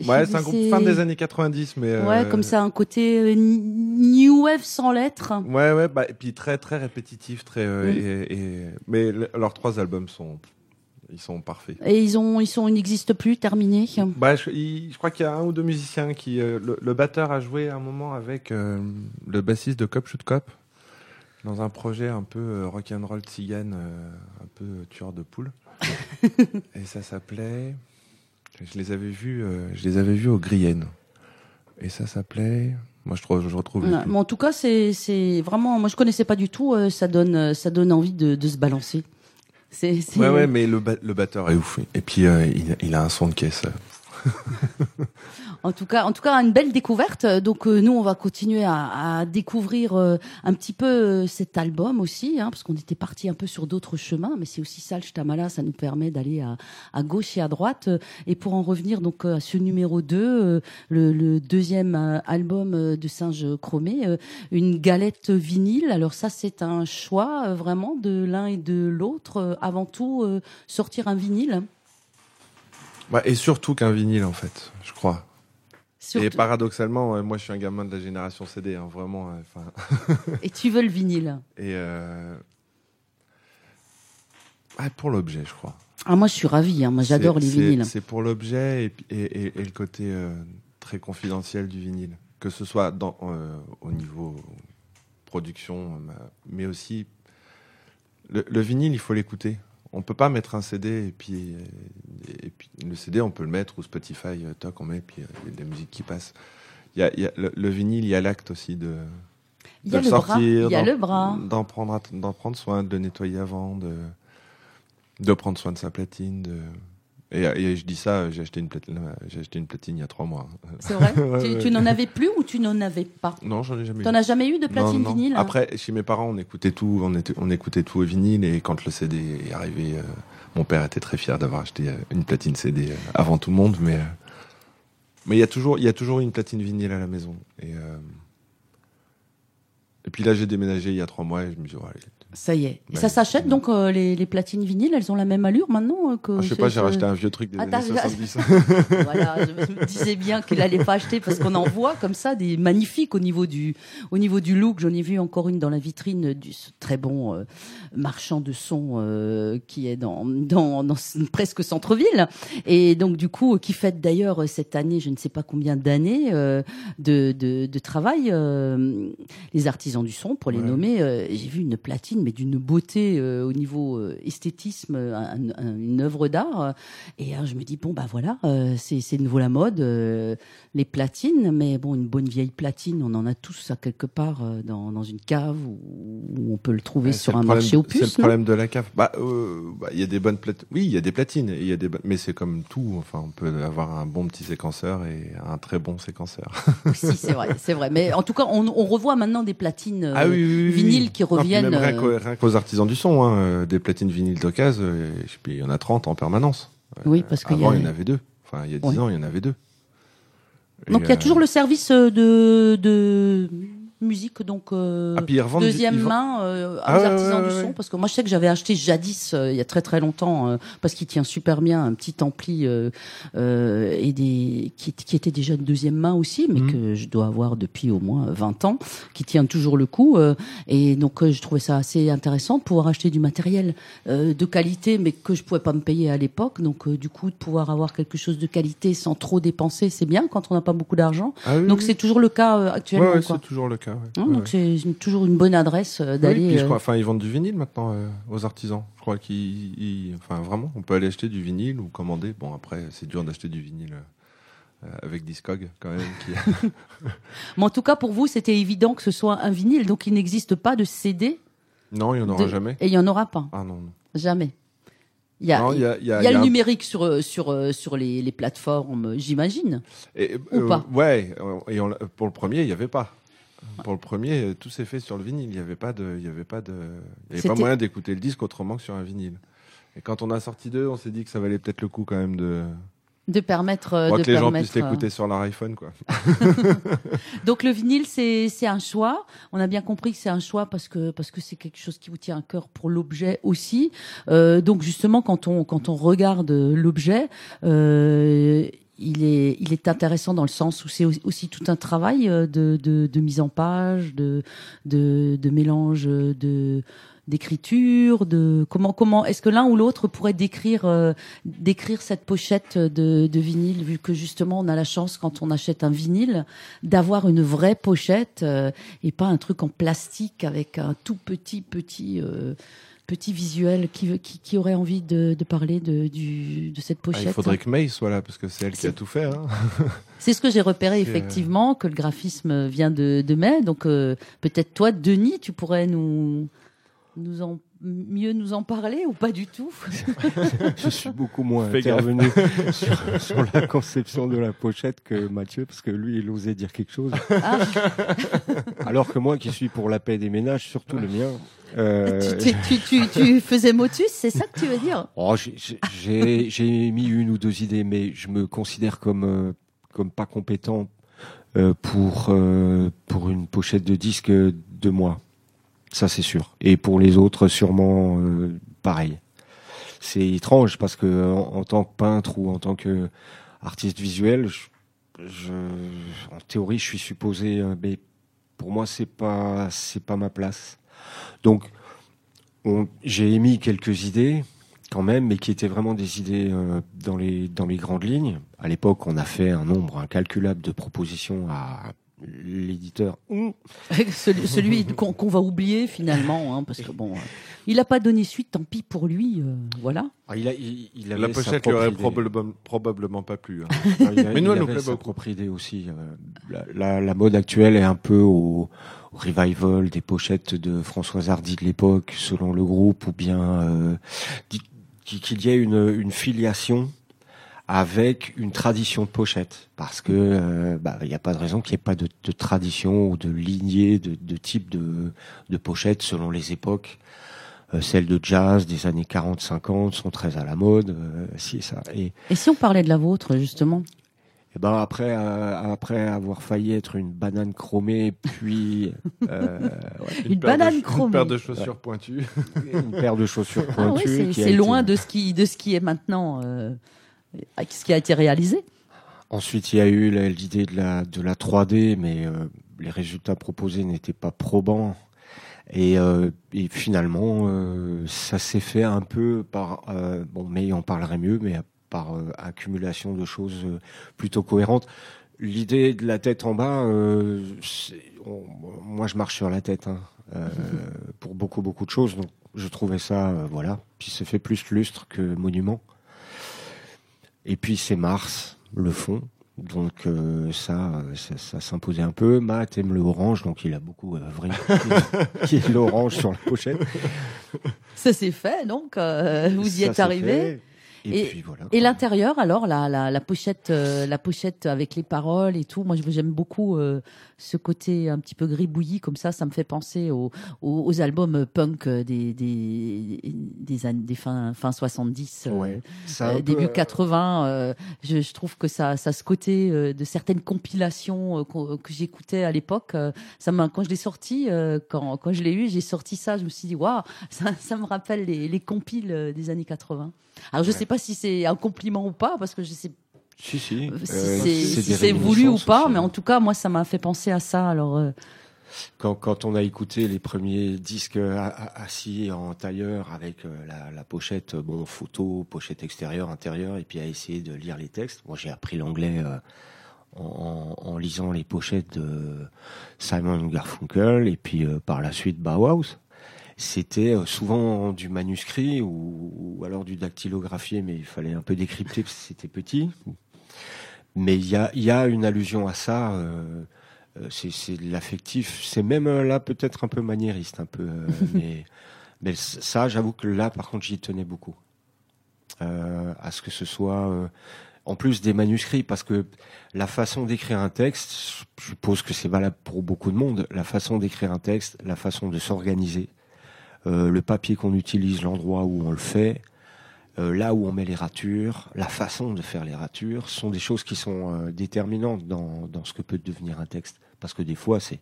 Ouais, c'est un groupe fin des années 90, mais.
Ouais,
euh,
comme ça, un côté euh, new wave sans lettres.
Ouais, ouais, bah, et puis très, très répétitif, très.
Mm.
et, et- Mais le- leurs trois albums sont. Ils sont parfaits.
Et ils ont, ils sont, ils n'existent plus, terminés.
Bah, je, il- je crois qu'il y a un ou deux musiciens qui. euh, le, le batteur a joué un moment avec euh, le bassiste de Cop Shoot Cop dans un projet un peu euh, rock'n'roll tzigane, euh, un peu tueur de poules. et ça s'appelait. Je les avais vus, je les avais vus au Grienne. Et ça s'appelait. Moi, je, trouve, je retrouve.
mais en tout cas, c'est, vraiment, moi je connaissais pas du tout. euh, ça donne, ça donne envie de, de se balancer. C'est, c'est-
Ouais, ouais, mais le, ba- le batteur est ouf. Et puis, euh, il, il a un son de caisse.
En tout cas, en tout cas, une belle découverte. Donc euh, nous, on va continuer à, découvrir euh, un petit peu euh, cet album aussi, hein, parce qu'on était parti un peu sur d'autres chemins. Mais c'est aussi ça, le Shtamala, ça nous permet d'aller à, gauche et à droite. Et pour en revenir donc à ce numéro 2, euh, le, le deuxième album de Singe Chromé, une galette vinyle. Alors ça, c'est un choix vraiment de l'un et de l'autre. Avant tout, sortir un vinyle.
Ouais, et surtout qu'un vinyle, en fait, je crois. Et paradoxalement, euh, moi, je suis un gamin de la génération CD, hein, vraiment. euh, enfin,
et tu veux le vinyle.
et euh, pour l'objet, je crois.
Ah, moi, je suis ravie. Hein. Moi, j'adore les vinyles.
C'est pour l'objet et, et, et- et le côté euh, très confidentiel du vinyle, que ce soit dans, euh, au niveau production, mais aussi le, le vinyle, il faut l'écouter. On peut pas mettre un CD et puis, et puis le CD, on peut le mettre ou Spotify, euh, toc, on met, puis euh, il y a de la musique qui passe. Il y a, y a- le, le vinyle, il y a l'acte aussi de, de le sortir, d'en- prendre, soin, de le nettoyer avant, de, de prendre soin de sa platine. De... Et, et je dis ça, j'ai acheté une platine, j'ai acheté une platine il y a trois mois.
C'est vrai Tu, n'en avais plus ou tu n'en avais pas
Non, j'en ai jamais
T'en
eu.
as jamais eu de platine
Non, non.
vinyle hein
Après, chez mes parents, on écoutait tout, on, était, on écoutait tout au vinyle et quand le CD est arrivé, euh, mon père était très fier d'avoir acheté euh, une platine CD euh, avant tout le monde, mais euh, mais il y a toujours, il y a toujours une platine vinyle à la maison et euh, et puis là, j'ai déménagé il y a trois mois et je me suis dit, oh, allez.
Ça y est. Et ça s'achète donc euh, les, les platines vinyles, elles ont la même allure maintenant euh, que
Ah, je sais pas, j'ai racheté un vieux truc des
Ah,
années
t'as-
70.
voilà, je me disais bien qu'il allait pas acheter parce qu'on en voit comme ça des magnifiques au niveau du au niveau du look. J'en ai vu encore une dans la vitrine du ce très bon euh, marchand de son euh, qui est dans dans, presque centre-ville et donc du coup qui fête d'ailleurs cette année, je ne sais pas combien d'années de, de de travail les artisans du son pour les
Ouais.
nommer. J'ai vu une platine mais d'une beauté euh, au niveau euh, esthétisme, un- un- une œuvre d'art. et euh, je me dis, bon, bah voilà, euh, c'est c'est nouveau la mode, les platines, mais bon, une bonne vieille platine, on en a tous à quelque part dans, dans une cave où, on peut le trouver sur un
problème-
marché aux
C'est le
puces.
problème de la cave. Bah, bah, il y a des bonnes platines. Oui, il y a des platines, il y a des, mais c'est comme tout. Enfin, on peut avoir un bon petit séquenceur et un très bon séquenceur.
si, c'est vrai, c'est vrai. Mais en tout cas, on, on revoit maintenant des platines
ah oui, oui, oui,
vinyles qui reviennent.
Rien
euh,
qu'aux- artisans du son, hein, euh, des platines vinyles d'occasion, euh, il y en a 30 en permanence.
Oui, parce qu'il y a-
il y en avait deux. Enfin, il y a 10
Ouais.
ans, il y en avait deux. Et,
Donc il y a
euh,
toujours le service euh, de, de musique, donc euh,
Ah,
deuxième main euh,
Ah
aux
ouais,
artisans
ouais,
du son. Parce que moi je sais que j'avais acheté jadis, euh, il y a très très longtemps, euh, parce qu'il tient super bien, un petit ampli euh, euh, et des qui, qui était déjà de deuxième main aussi, mais
Mhm.
que je dois avoir depuis au moins 20 ans, qui tient toujours le coup. euh, et donc euh, je trouvais ça assez intéressant de pouvoir acheter du matériel euh, de qualité, mais que je pouvais pas me payer à l'époque. Donc euh, du coup de pouvoir avoir quelque chose de qualité sans trop dépenser, c'est bien quand on n'a pas beaucoup d'argent.
Ah oui,
Donc
oui.
c'est toujours le cas euh, actuellement.
c'est toujours le cas. Ouais. Ouais,
donc
ouais.
c'est toujours une bonne adresse euh,
Oui,
d'aller.
je
euh,
enfin, ils vendent du vinyle maintenant euh, aux artisans. Je crois qu'ils, ils- enfin, vraiment, on peut aller acheter du vinyle ou commander. Bon, après, c'est dur d'acheter du vinyle euh, avec Discog quand même. Qui...
Mais en tout cas pour vous c'était évident que ce soit un vinyle, donc il n'existe pas de CD
non, il n'y en aura
de-
jamais.
et il y en aura pas,
Ah non, non.
jamais. Il y a,
Non,
il
y a, il y a-
il y a
il y
le numérique sur sur sur les, les plateformes, j'imagine. Ou
euh,
pas.
Ouais, et on pour le premier, il n'y avait pas. Pour le premier, euh, tout s'est fait sur le vinyle. Il n'y avait pas de, il y avait pas de, il y avait pas moyen d'écouter le disque autrement que sur un vinyle. Et quand on a sorti deux, on s'est dit que ça valait peut-être le coup quand même de,
de permettre euh, de
que les gens
permettre,
puissent
euh,
l'écouter sur leur iPhone, quoi.
Donc le vinyle, c'est c'est un choix. On a bien compris que c'est un choix parce que parce que c'est quelque chose qui vous tient à cœur pour l'objet aussi. Euh, donc justement, quand on quand on regarde l'objet, euh, il est il est intéressant dans le sens où c'est au- aussi tout un travail euh, de de, de mise en page, de de, de mélange de d'écriture, de comment comment est-ce que l'un ou l'autre pourrait décrire euh, décrire cette pochette de, de vinyle vu que justement on a la chance quand on achète un vinyle d'avoir une vraie pochette euh, et pas un truc en plastique avec un tout petit petit euh, petit visuel qui, qui qui aurait envie de, de parler de du de cette
Ah,
pochette.
il faudrait que May soit là, parce que c'est elle qui a tout fait. Hein.
C'est ce que j'ai repéré
euh,
effectivement que le graphisme vient de de Mai donc euh, peut-être toi Denis tu pourrais nous nous en mieux nous en parler ou pas du tout?
Je suis beaucoup moins
Fais
intervenu sur, sur la conception de la pochette que Mathieu, parce que lui, il osait dire quelque chose.
Ah,
Alors que moi, qui suis pour la paix des ménages, surtout le mien, euh,
tu, tu, tu, tu faisais motus, c'est ça que tu veux dire?
Oh, j'ai- mis une ou deux idées, mais je me considère comme euh, comme pas compétent euh, pour pour une pochette de disque de moi. Ça, c'est sûr. Et pour les autres, sûrement euh, pareil. C'est étrange parce que en, tant que peintre ou en tant que artiste visuel, en théorie, je suis supposé, euh, mais pour moi, c'est pas c'est pas ma place. Donc, on- j'ai émis quelques idées quand même, mais qui étaient vraiment des idées euh, dans les dans les grandes lignes. À l'époque, on a fait un nombre incalculable de propositions à l'éditeur.
Celui, celui qu'on va oublier finalement, hein, parce que bon, euh, il n'a pas donné suite, tant pis pour lui, euh, voilà.
Ah, il a, il, il avait
La pochette lui aurait probablement, probablement pas plu. hein.
Non, il a-
Mais nous,
il
nous
avait sa
beaucoup.
propre idée aussi. euh, La, la- la mode actuelle est un peu au, au revival des pochettes de Françoise Hardy de l'époque, selon le groupe, ou bien euh, qu'il y ait une, une filiation avec une tradition de pochette, parce que euh, bah, il n'y a pas de raison qu'il n'y ait pas de, de tradition ou de lignée de, de type de, de pochette selon les époques. Euh, celles de jazz des années 40-50 sont très à la mode, euh, si et ça. Et,
Et si on parlait de la vôtre, justement?
Et ben après, euh, après avoir failli être une banane chromée, puis euh, ouais,
Une
paire de
banane
ch-
chromée.
Une paire de chaussures pointues.
une paire de chaussures
Ah ouais,
pointues.
c'est
qui a
c'est
été-
loin de ce qui de ce qui est maintenant, euh, ce qui a été réalisé.
Ensuite, il y a eu l'idée de la de la 3D, mais euh, les résultats proposés n'étaient pas probants. Et, euh, finalement, euh, ça s'est fait un peu par bon, mais on parlerait mieux, mais par accumulation de choses plutôt cohérentes. L'idée de la tête en bas, c'est- moi je marche sur la tête hein, pour beaucoup beaucoup de choses, donc je trouvais ça voilà. Puis ça fait plus lustre que monument. Et puis c'est Mars, le fond. Donc euh, ça, euh, ça, ça s'imposait un peu. Matt aime le orange, donc il a beaucoup œuvré. qui est l'orange sur la pochette.
Ça s'est fait, donc euh, vous y
Ça
êtes arrivé.
Et,
Et-
puis voilà.
Et l'intérieur, alors la, la, la pochette, euh, la pochette avec les paroles et tout. Moi, je- j'aime beaucoup euh, ce côté un petit peu gribouillis comme ça. Ça me fait penser aux, aux, aux albums punk des des des années des fin fin 70, euh,
Ouais.
Euh, début
peu,
80. euh, je, je trouve que ça ça ce côté de certaines compilations que j'écoutais à l'époque. ça m'a quand je l'ai sorti, quand quand je l'ai eu, j'ai sorti ça. Je me suis dit waouh, ça ça me rappelle les les compiles des années 80. Alors je
Ouais.
sais pas si c'est un compliment ou pas parce que je sais
Si, si.
si
Euh,
c'est si
des
c'est voulu ou pas, mais en tout cas moi ça m'a fait penser à ça. Alors euh,
Quand, quand on a écouté les premiers disques assis en tailleur avec euh, la, la pochette, euh, bon, photo, pochette extérieure, intérieure, et puis à essayer de lire les textes. Moi, j'ai appris l'anglais euh, en, lisant les pochettes de Simon Garfunkel, et puis euh, par la suite Bauhaus. C'était euh, souvent du manuscrit ou, ou alors du dactylographié, mais il fallait un peu décrypter parce que c'était petit. Mais il y a, il y a une allusion à ça. euh, euh, c'est de l'affectif. C'est même euh, là peut-être un peu maniériste, un peu. euh, mais, ça, j'avoue que là, par contre, j'y tenais beaucoup. Euh, à ce que ce soit, en plus des manuscrits, parce que la façon d'écrire un texte, je suppose que c'est valable pour beaucoup de monde. La façon d'écrire un texte, la façon de s'organiser, le papier qu'on utilise, l'endroit où on le fait. Euh, là où on met les ratures, la façon de faire les ratures, sont des choses qui sont euh, déterminantes dans, dans ce que peut devenir un texte. Parce que des fois, c'est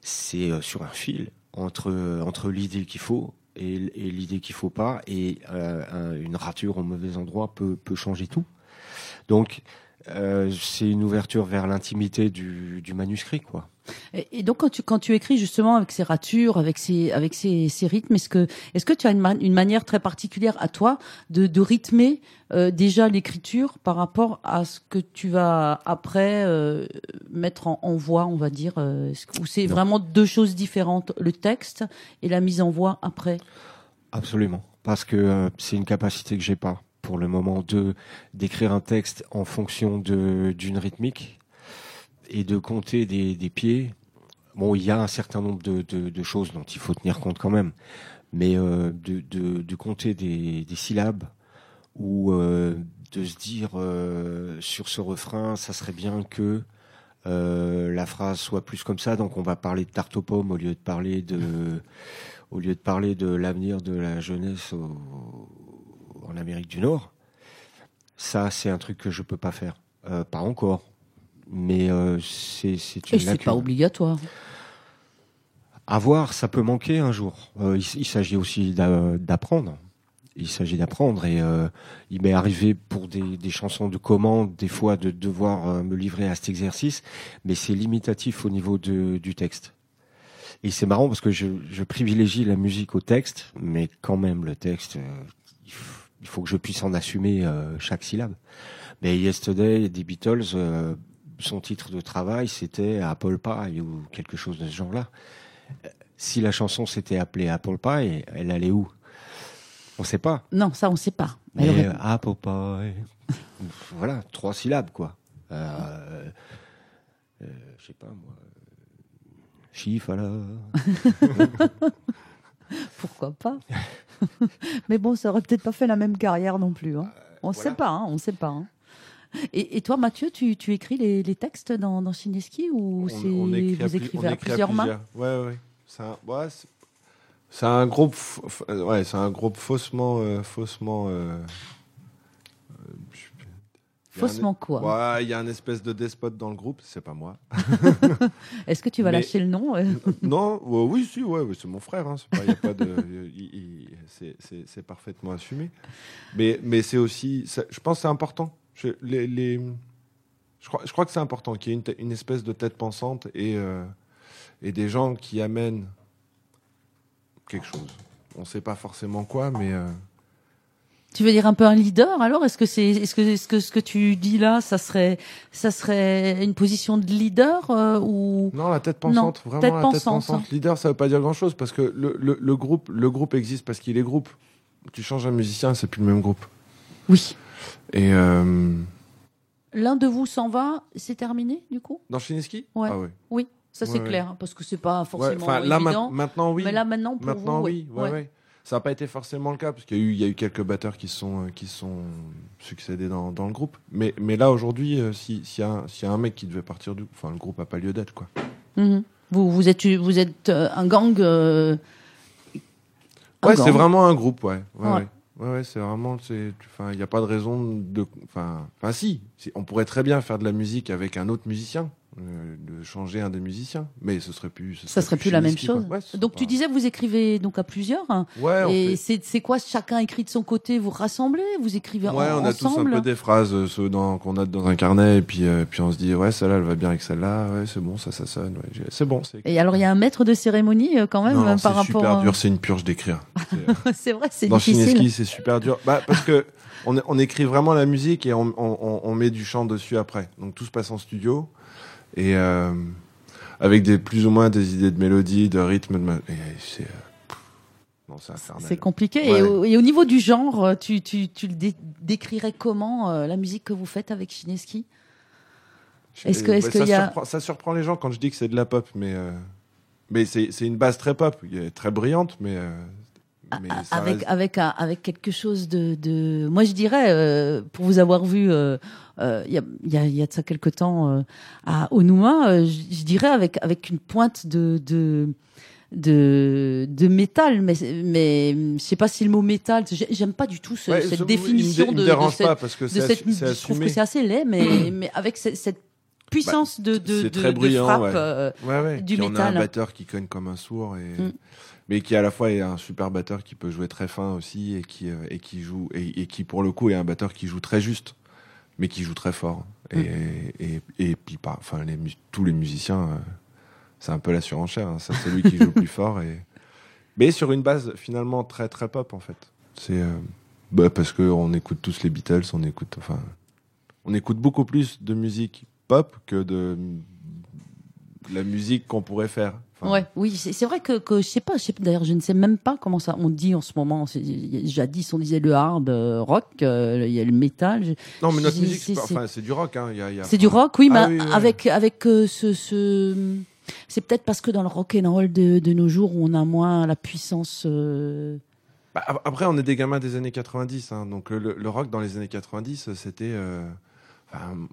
c'est euh, sur un fil entre entre l'idée qu'il faut et, et l'idée qu'il faut pas, et euh, un- une rature au mauvais endroit peut peut changer tout. Donc euh, c'est une ouverture vers l'intimité du, du manuscrit, quoi.
Et, et donc quand tu quand tu écris justement avec ces ratures, avec ces avec ces, ces rythmes, est-ce que est-ce que tu as une, ma- une manière très particulière à toi de, de rythmer euh, déjà l'écriture par rapport à ce que tu vas après euh, mettre en, en voix, on va dire, euh, ou c'est vraiment deux choses différentes, le texte et la mise en voix après?
Absolument, parce que c'est une capacité que j'ai pas pour le moment de d'écrire un texte en fonction de d'une rythmique et de compter des, pieds. Bon, il y a un certain nombre de, choses dont il faut tenir compte quand même, mais euh, de, compter des, syllabes ou euh, de se dire euh, sur ce refrain, ça serait bien que la phrase soit plus comme ça, donc on va parler de tarte aux pommes au lieu de parler de au lieu de parler de l'avenir de la jeunesse en Amérique du Nord, ça c'est un truc que je peux pas faire, pas encore, mais euh, c'est c'est
Et
une
c'est pas obligatoire.
À voir, ça peut manquer un jour. Euh, il il s'agit aussi d'a- d'apprendre. Il s'agit d'apprendre et euh, il m'est arrivé pour des, des chansons de commande des fois de devoir euh, me livrer à cet exercice, mais c'est limitatif au niveau de, du texte. Et c'est marrant parce que je, je privilégie la musique au texte, mais quand même le texte, euh, il, f- il faut que je puisse en assumer euh, chaque syllabe. Mais Yesterday des Beatles, euh, son titre de travail c'était Apple Pie ou quelque chose de ce genre-là si la chanson s'était appelée Apple Pie, elle allait où? On sait pas.
Non, ça on sait pas.
Mais
Elle aurait-
euh, Apple Pie, voilà, trois syllabes quoi. Euh, euh, je sais pas moi. Chiffre là.
Pourquoi pas? Mais bon, ça aurait peut-être pas fait la même carrière non plus. Hein. On ne
voilà.
sait pas, hein, on sait pas. hein. Et, et toi, Mathieu, tu, tu écris les, les textes dans, dans Chineski ou c'est vous écrivez
on
à plusieurs mains
Ouais, ouais. C'est un, ouais, c'est- un groupe, euh, ouais, c'est un groupe faussement, euh, faussement. euh. Il
Faussement quoi?
Ouais, il y a un espèce de despote dans le groupe, c'est pas moi.
Est-ce que tu vas
Mais-
lâcher le nom
non, oui, si, ouais, c'est mon frère. Hein, c'est pas, de, parfaitement assumé. Mais, mais c'est aussi, ça- je pense, que c'est important. Je, les, les- je crois, je crois que c'est important qu'il y ait une, espèce de tête pensante et euh, et des gens qui amènent quelque chose. On ne sait pas forcément quoi, mais euh,
Tu veux dire un peu un leader alors? Est-ce que c'est est-ce que est-ce que ce que tu dis là, ça serait ça serait une position de leader euh, ou?
Non, la tête pensante,
Non,
vraiment
tête
la
pensante,
tête pensante. Leader, ça veut pas dire grand chose parce que le, le, le groupe, le groupe existe parce qu'il est groupe. Tu changes un musicien, c'est plus le même groupe.
oui
Et euh,
L'un de vous s'en va, c'est terminé du coup?
Dans Chiniski
Ouais.
Ah ouais.
Oui, ça c'est
Ouais,
clair hein, parce que c'est pas
Ouais,
forcément
enfin, là, ma- maintenant, oui.
Mais là maintenant pour
maintenant,
vous,
oui.
ouais.
Ouais, ouais. Ça n'a pas été forcément le cas, parce qu'il y, a eu- il y a eu quelques batteurs qui se sont, euh, qui sont succédés dans, dans le groupe. Mais, mais là, aujourd'hui, si- s'il y, a y a un mec qui devait partir du. Enfin, le groupe n'a pas lieu d'être, quoi.
Mhm. Vous, vous êtes, vous êtes euh, un gang. euh, un
Ouais, c'est vraiment un groupe, ouais. Ouais,
Ouais.
ouais. Ouais, ouais, c'est vraiment. Enfin, il n'y a pas de raison de. Enfin, si, On pourrait très bien faire de la musique avec un autre musicien, euh, de changer un des musiciens. Mais ce serait plus. ce
Ça serait plus la même chose.
Ouais,
donc
serait
tu disais, vous écrivez donc à plusieurs. hein.
Ouais,
et
fait-
c'est c'est quoi Chacun écrit de son côté. Vous rassemblez Vous écrivez
Ouais,
en-
on a tous un peu des phrases euh, ceux dans- qu'on a dans un carnet et puis euh, puis on se dit ouais celle-là elle va bien avec celle-là ouais c'est bon ça ça sonne ouais, c'est bon c'est
Et alors il y a un maître de cérémonie euh, quand même
non, c'est
par rapport.
super
à-
dur c'est une purge d'écrire C'est-
c'est vrai, c'est
dans
difficile.
Chineski c'est super dur bah parce que on, on écrit vraiment la musique et on, on, on- on met du chant dessus après donc tout se passe en studio et euh, avec des plus ou moins des idées de mélodie de rythme de c'est euh, c'est
C'est compliqué. Et, au, et au niveau du genre, euh, tu, tu, tu le dé- décrirais comment euh, la musique que vous faites avec Chineski? Est-ce que- qu'il
ça,
y a-
surprend, ça surprend les gens quand je dis que c'est de la pop, mais euh, mais c'est c'est une base très pop, est très brillante, mais,
avec
reste-
avec un- avec quelque chose de, de moi je dirais euh, pour vous avoir vu euh, il y, a, il y, a, il y a de ça quelque temps euh, à Onuma euh, je, dirais avec avec une pointe de de de de métal, mais mais je sais pas si le mot métal, j'ai- j'aime pas du tout ce-
Ouais,
cette définition de,
il me
de
dérange
cette
pas parce que
de cette je trouve que c'est assez laid, mais mais avec cette, cette puissance de de, de,
très bruyant,
frappe.
ouais.
euh,
Ouais,
du
Puis on a
métal.
un batteur qui cogne comme un sourd, et...
Mm.
mais qui à la fois est un super batteur qui peut jouer très fin aussi et qui euh, et qui joue et, et qui pour le coup est un batteur qui joue très juste, mais qui joue très fort. Et,
Mm.
et, et puis pas, enfin les tous les musiciens, euh, c'est un peu la surenchère. hein. C'est lui qui joue le plus fort et mais sur une base finalement très très pop en fait. C'est euh, bah, parce que on écoute tous les Beatles, on écoute enfin on écoute beaucoup plus de musique pop que de la musique qu'on pourrait faire. Enfin,
Ouais, oui, c'est vrai que, que je sais pas, d'ailleurs, je ne sais même pas comment ça on dit en ce moment. Jadis, on disait le hard euh, rock, euh, il y a le métal.
Non, mais notre musique,
c'est-
enfin, du rock. Hein. A,
C'est du rock, oui,
Ah
mais
oui, oui, oui.
avec avec euh, ce, ce... c'est peut-être parce que dans le rock and roll de, de nos jours, on a moins la puissance. euh,
Bah, ap- après, on est des gamins des années 90. Hein. Donc, le, le rock dans les années 90, c'était. euh,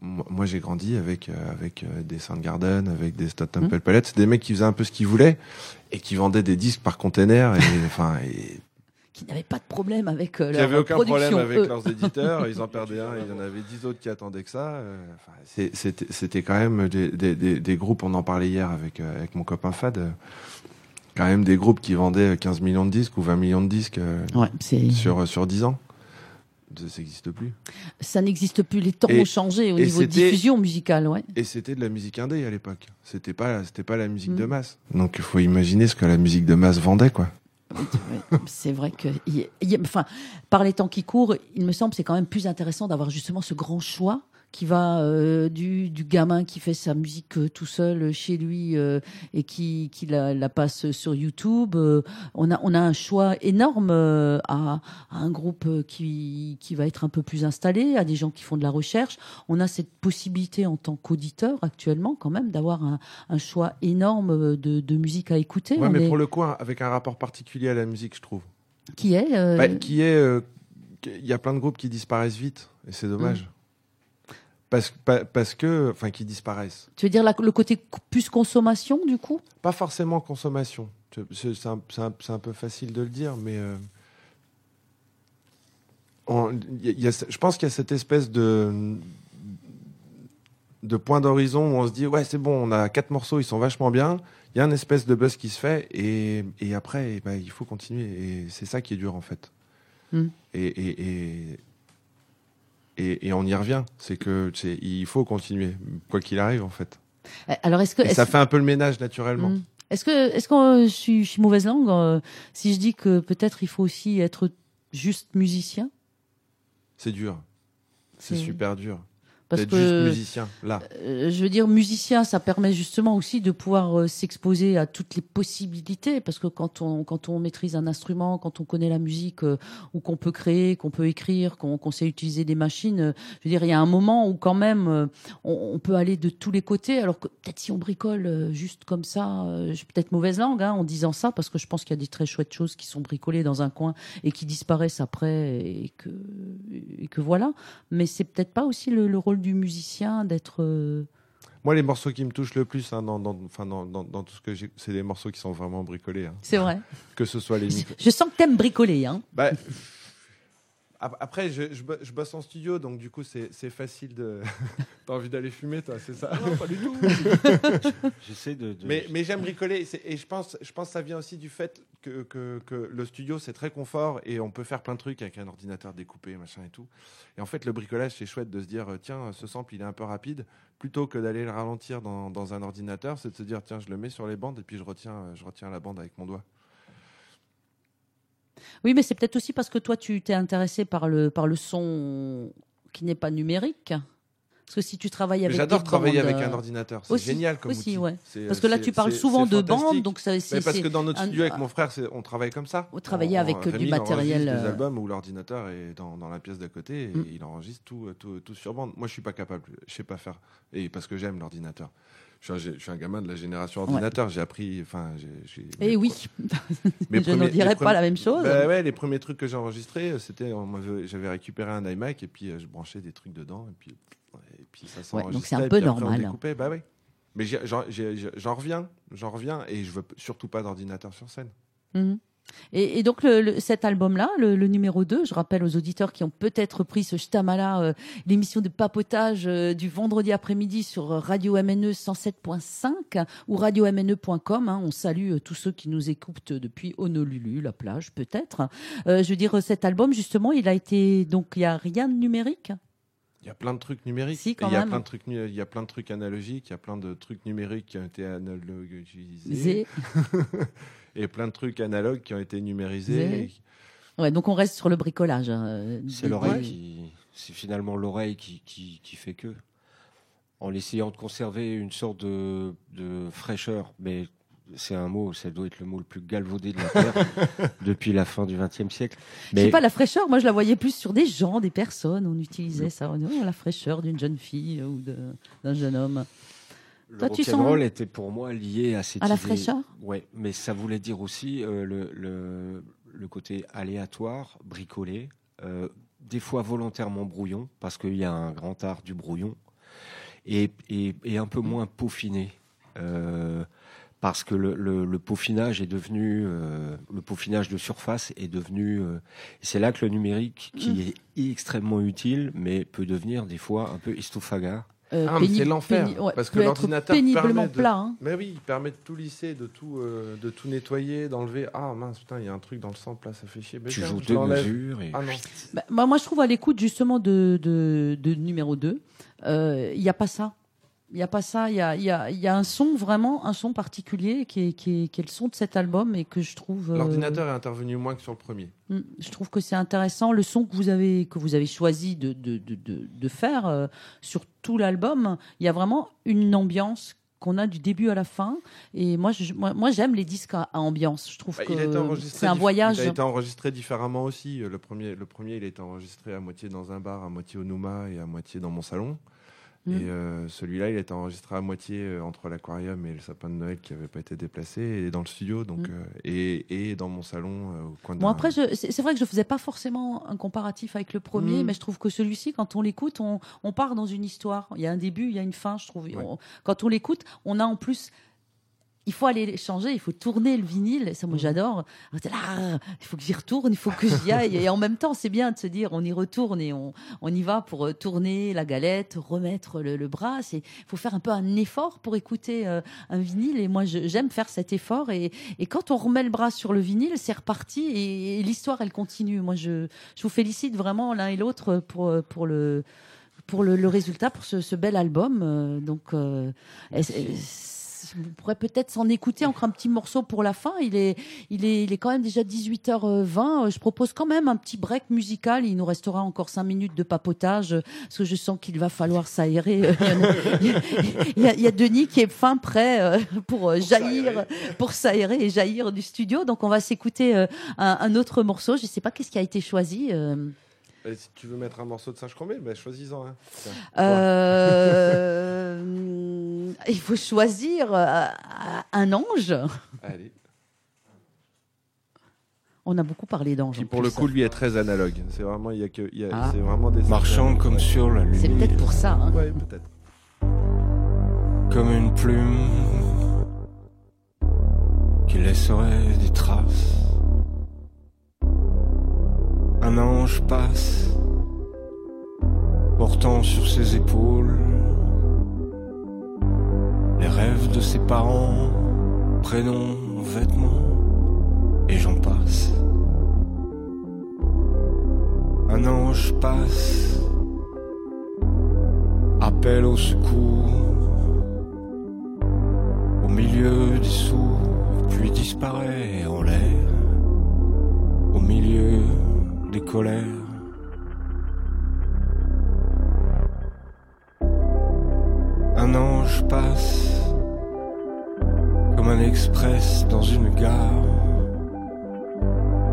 moi, moi, j'ai grandi avec, euh, avec euh, des Soundgarden, avec des Stone Temple Pilots. Des mecs qui faisaient un peu ce qu'ils voulaient et qui vendaient des disques par container. Et, enfin, et
qui n'avaient pas de problème avec euh,
qui
leur
n'avaient aucun
production.
problème avec
eux.
leurs éditeurs. Ils en perdaient un. Il y en avait dix autres qui attendaient que ça. enfin, c'était c'était quand même des, des, des, des groupes, on en parlait hier avec, euh, avec mon copain Fad. quand même des groupes qui vendaient 15 millions de disques ou 20 millions de disques euh,
Ouais,
sur, sur 10 ans. Ça n'existe plus.
ça n'existe plus. Les temps
Et-
ont changé au niveau de diffusion musicale, ouais.
Et c'était de la musique indé à l'époque. C'était pas, c'était pas la musique
Mm.
de masse. Donc il faut imaginer ce que la musique de masse vendait, quoi.
C'est vrai que, y y enfin, par les temps qui courent, il me semble que c'est quand même plus intéressant d'avoir justement ce grand choix qui va euh, du, du gamin qui fait sa musique euh, tout seul euh, chez lui et qui, qui la, la passe sur YouTube. On, a, on a un choix énorme à, à un groupe qui, qui va être un peu plus installé, à des gens qui font de la recherche. On a cette possibilité en tant qu'auditeur actuellement quand même d'avoir un, un choix énorme de, de musique à écouter.
Ouais,
On
mais
est-
pour le coup, hein, avec un rapport particulier à la musique, je trouve.
Qui est euh,
Bah, qui est, euh, il y a plein de groupes qui disparaissent vite, et c'est dommage.
Mm.
Parce, pa- parce que, enfin, qui disparaissent.
Tu veux dire la- le côté plus consommation du coup?
Pas forcément consommation. C'est- un, peu facile de le dire, mais euh, on- y a- je pense qu'il y a cette espèce de de point d'horizon où on se dit ouais c'est bon, on a quatre morceaux, ils sont vachement bien. Il y a une espèce de buzz qui se fait et, et après eh ben, il faut continuer et c'est ça qui est dur en fait.
Mm.
Et, et, et, on y revient, c'est que c'est- il faut continuer quoi qu'il arrive en fait.
Euh, Alors est-ce que
Et ça fait un peu le ménage naturellement.
Hmm. Est-ce que est-ce que euh, je suis, je suis mauvaise langue euh, si je dis que peut-être il faut aussi être juste musicien?
C'est dur. C'est
C'est-
super dur.
Parce que
juste musicien, là.
euh, je veux dire musicien ça permet justement aussi de pouvoir euh, s'exposer à toutes les possibilités. Parce que quand on quand on maîtrise un instrument quand on connaît la musique euh, ou qu'on peut créer qu'on peut écrire qu'on sait utiliser des machines je veux dire il y a un moment où quand même on, on peut aller de tous les côtés. Alors que peut-être si on bricole juste comme ça euh, j'ai peut-être mauvaise langue hein, en disant ça parce que je pense qu'il y a des très chouettes choses qui sont bricolées dans un coin et qui disparaissent après et que et que voilà. Mais c'est peut-être pas aussi le, le rôle du musicien d'être euh,
Moi, les morceaux qui me touchent le plus, hein, dans, dans, dans, tout ce que j'ai, c'est des morceaux qui sont vraiment bricolés. hein.
c'est vrai
Que ce soit les
je, je sens que t'aimes bricoler hein
Bah, après, je, je, bo- je bosse en studio, donc du coup, c'est, c'est facile de. T'as envie d'aller fumer, toi, c'est ça?
Pas du tout. J'essaie de. de-
Mais, mais j'aime bricoler et je pense, je pense que ça vient aussi du fait que, que, que le studio c'est très confort et on peut faire plein de trucs avec un ordinateur découpé, machin et tout. Et en fait, le bricolage c'est chouette de se dire euh, tiens, ce sample il est un peu rapide, plutôt que d'aller le ralentir dans, dans un ordinateur, c'est de se dire tiens, je le mets sur les bandes et puis je retiens, euh, je retiens la bande avec mon doigt.
Oui mais c'est peut-être aussi parce que toi tu t'es intéressé par le par le son qui n'est pas numérique parce que si tu travailles avec
J'adore travailler
bandes,
avec un
euh,
ordinateur, c'est génial comme
aussi,
outil.
ouais. Parce que là tu parles souvent de bandes donc ça
Mais parce que dans notre
un-
studio avec mon frère, on travaille comme ça. On-
avec,
on-
du
Rémi,
matériel,
Des
euh,
albums où l'ordinateur est dans, dans la pièce d'à côté et
Mm.
il enregistre tout, euh, tout, tout sur bande. Moi, je suis pas capable, je sais pas faire. Et parce que j'aime l'ordinateur. Je suis, un, je suis un gamin de la génération ordinateur. J'ai appris, enfin, j'ai-
Eh oui,
mes
je
les
dirais pas la même chose.
Bah ouais, les premiers trucs que j'ai enregistrés, euh, c'était, j'avais récupéré un iMac et puis euh, je branchais des trucs dedans et puis, et puis ça
Ouais,
s'enregistrait.
donc c'est un
et
peu
après,
normal.
bah ouais. Mais j'en reviens, j'en reviens, et je veux surtout pas d'ordinateur sur scène.
Mhm. Et, et donc le, le- cet album-là, le, le numéro 2, je rappelle aux auditeurs qui ont peut-être pris ce Shtamala, euh, l'émission de papotage euh, du vendredi après-midi sur Radio MNE 107.5 ou radiomne.com. hein. on salue euh, tous ceux qui nous écoutent depuis Honolulu, la plage peut-être. Euh, je veux dire, cet album justement, il a été donc il y a rien de numérique?
Il y a plein de trucs numériques.
Si,
il y a plein de trucs, il y a plein de trucs analogiques, il y a plein de trucs numériques qui ont été analogisés. et plein de trucs analogues qui ont été numérisés. Et-
Ouais, donc on reste sur le bricolage. hein.
C'est
Des-
l'oreille
Ouais.
qui, c'est finalement l'oreille qui, qui, qui fait que, en essayant de conserver une sorte de, de fraîcheur, mais c'est un mot, ça doit être le mot le plus galvaudé de la terre depuis la fin du XXe siècle.
Je sais
Mais
pas, la fraîcheur, moi je la voyais plus sur des gens, des personnes. On utilisait ça. Oh, la fraîcheur d'une jeune fille ou de- d'un jeune homme.
Le
Toi, tu
rock'n'roll
sens-
était pour moi lié à cette
À la
idée-
fraîcheur
Ouais, mais ça voulait dire aussi euh, le, le, le côté aléatoire, bricolé, euh, des fois volontairement brouillon, parce qu'il y a un grand art du brouillon, et, et, et un peu moins peaufiné. euh, parce que le, le, le peaufinage est devenu, euh, le peaufinage de surface est devenu, euh, c'est là que le numérique, qui
Mm.
est extrêmement utile, mais peut devenir des fois un peu estophaga.
Euh,
Ah,
pénible-
c'est l'enfer,
ouais,
parce que l'ordinateur
péniblement
permet de-
plat. hein.
Mais oui, il permet de tout lisser, de tout, euh, de tout nettoyer, d'enlever. Ah mince, putain, il y a un truc dans le sample là, ça fait chier. Mais
Tu joues
je
deux mesures et
Ah non.
Bah, moi, moi, je trouve à l'écoute justement de, de, de numéro 2, il n'y a pas ça. Il n'y a pas ça. Il y a, il y, a, il y a un son, vraiment, un son particulier qui est, qui, est, qui est le son de cet album et que je trouve. euh,
L'ordinateur est intervenu moins que sur le premier.
Mm, Je trouve que c'est intéressant le son que vous avez que vous avez choisi de de, de, de, de faire euh, sur tout l'album. Il y a vraiment une ambiance qu'on a du début à la fin. Et moi, je, moi, moi, j'aime les disques à, à ambiance. Je trouve
Bah,
que c'est un voyage.
Il a été enregistré différemment aussi. Le premier, le premier, il a été enregistré à moitié dans un bar, à moitié au Nouma et à moitié dans mon salon.
Mm.
Et euh, celui-là, il a été enregistré à moitié euh, entre l'aquarium et le sapin de Noël qui n'avait pas été déplacé, et dans le studio, donc
Mm.
euh, et, et dans mon salon euh, au coin de.
Bon après, c'est vrai que je faisais pas forcément un comparatif avec le premier,
Mm.
mais je trouve que celui-ci, quand on l'écoute, on, on part dans une histoire. Il y a un début, il y a une fin, je trouve.
Ouais.
On- quand on l'écoute, on a en plus. Il faut aller changer, il faut tourner le vinyle. Ça, moi,
Mm.
j'adore. Ah, il faut que j'y retourne, il faut que j'y aille. Et en même temps, c'est bien de se dire, on y retourne et on, on y va pour euh, tourner la galette, remettre le, le bras. Il faut faire un peu un effort pour écouter euh, un vinyle. Et moi, j'aime faire cet effort. Et, et quand on remet le bras sur le vinyle, c'est reparti et, et l'histoire, elle continue. Moi, je, je vous félicite vraiment l'un et l'autre pour, pour le pour le, le résultat, pour ce, ce bel album. Euh, donc, euh, vous pourrez peut-être s'en écouter encore un petit morceau pour la fin. Il est, il est, il est quand même déjà 18h20. Je propose quand même un petit break musical. Il nous restera encore 5 minutes de papotage parce que je sens qu'il va falloir s'aérer. Il y a- il y, a- il y a- il y a Denis qui est fin prêt euh, pour euh, jaillir, pour s'aérer et jaillir du studio. Donc, on va s'écouter euh, un, un autre morceau. Je sais pas qu'est-ce qui a été choisi. Euh,
si tu veux mettre un morceau de singe combien ben, choisis-en un. Tiens.
Euh, il faut choisir euh, un ange.
Allez.
On a beaucoup parlé d'ange.
Qui pour le coup, lui est très analogue. C'est vraiment, il y a que, il y a-
Ah.
c'est vraiment des
marchant comme sur la
c'est
lune,
peut-être pour ça. hein.
Ouais, peut-être.
comme une plume qui laisserait des traces. Un ange passe, portant sur ses épaules les rêves de ses parents, prénoms, vêtements, et j'en passe. Un ange passe, appelle au secours au milieu des sourds, puis disparaît en l'air, au milieu des colères. Un ange passe comme un express dans une gare,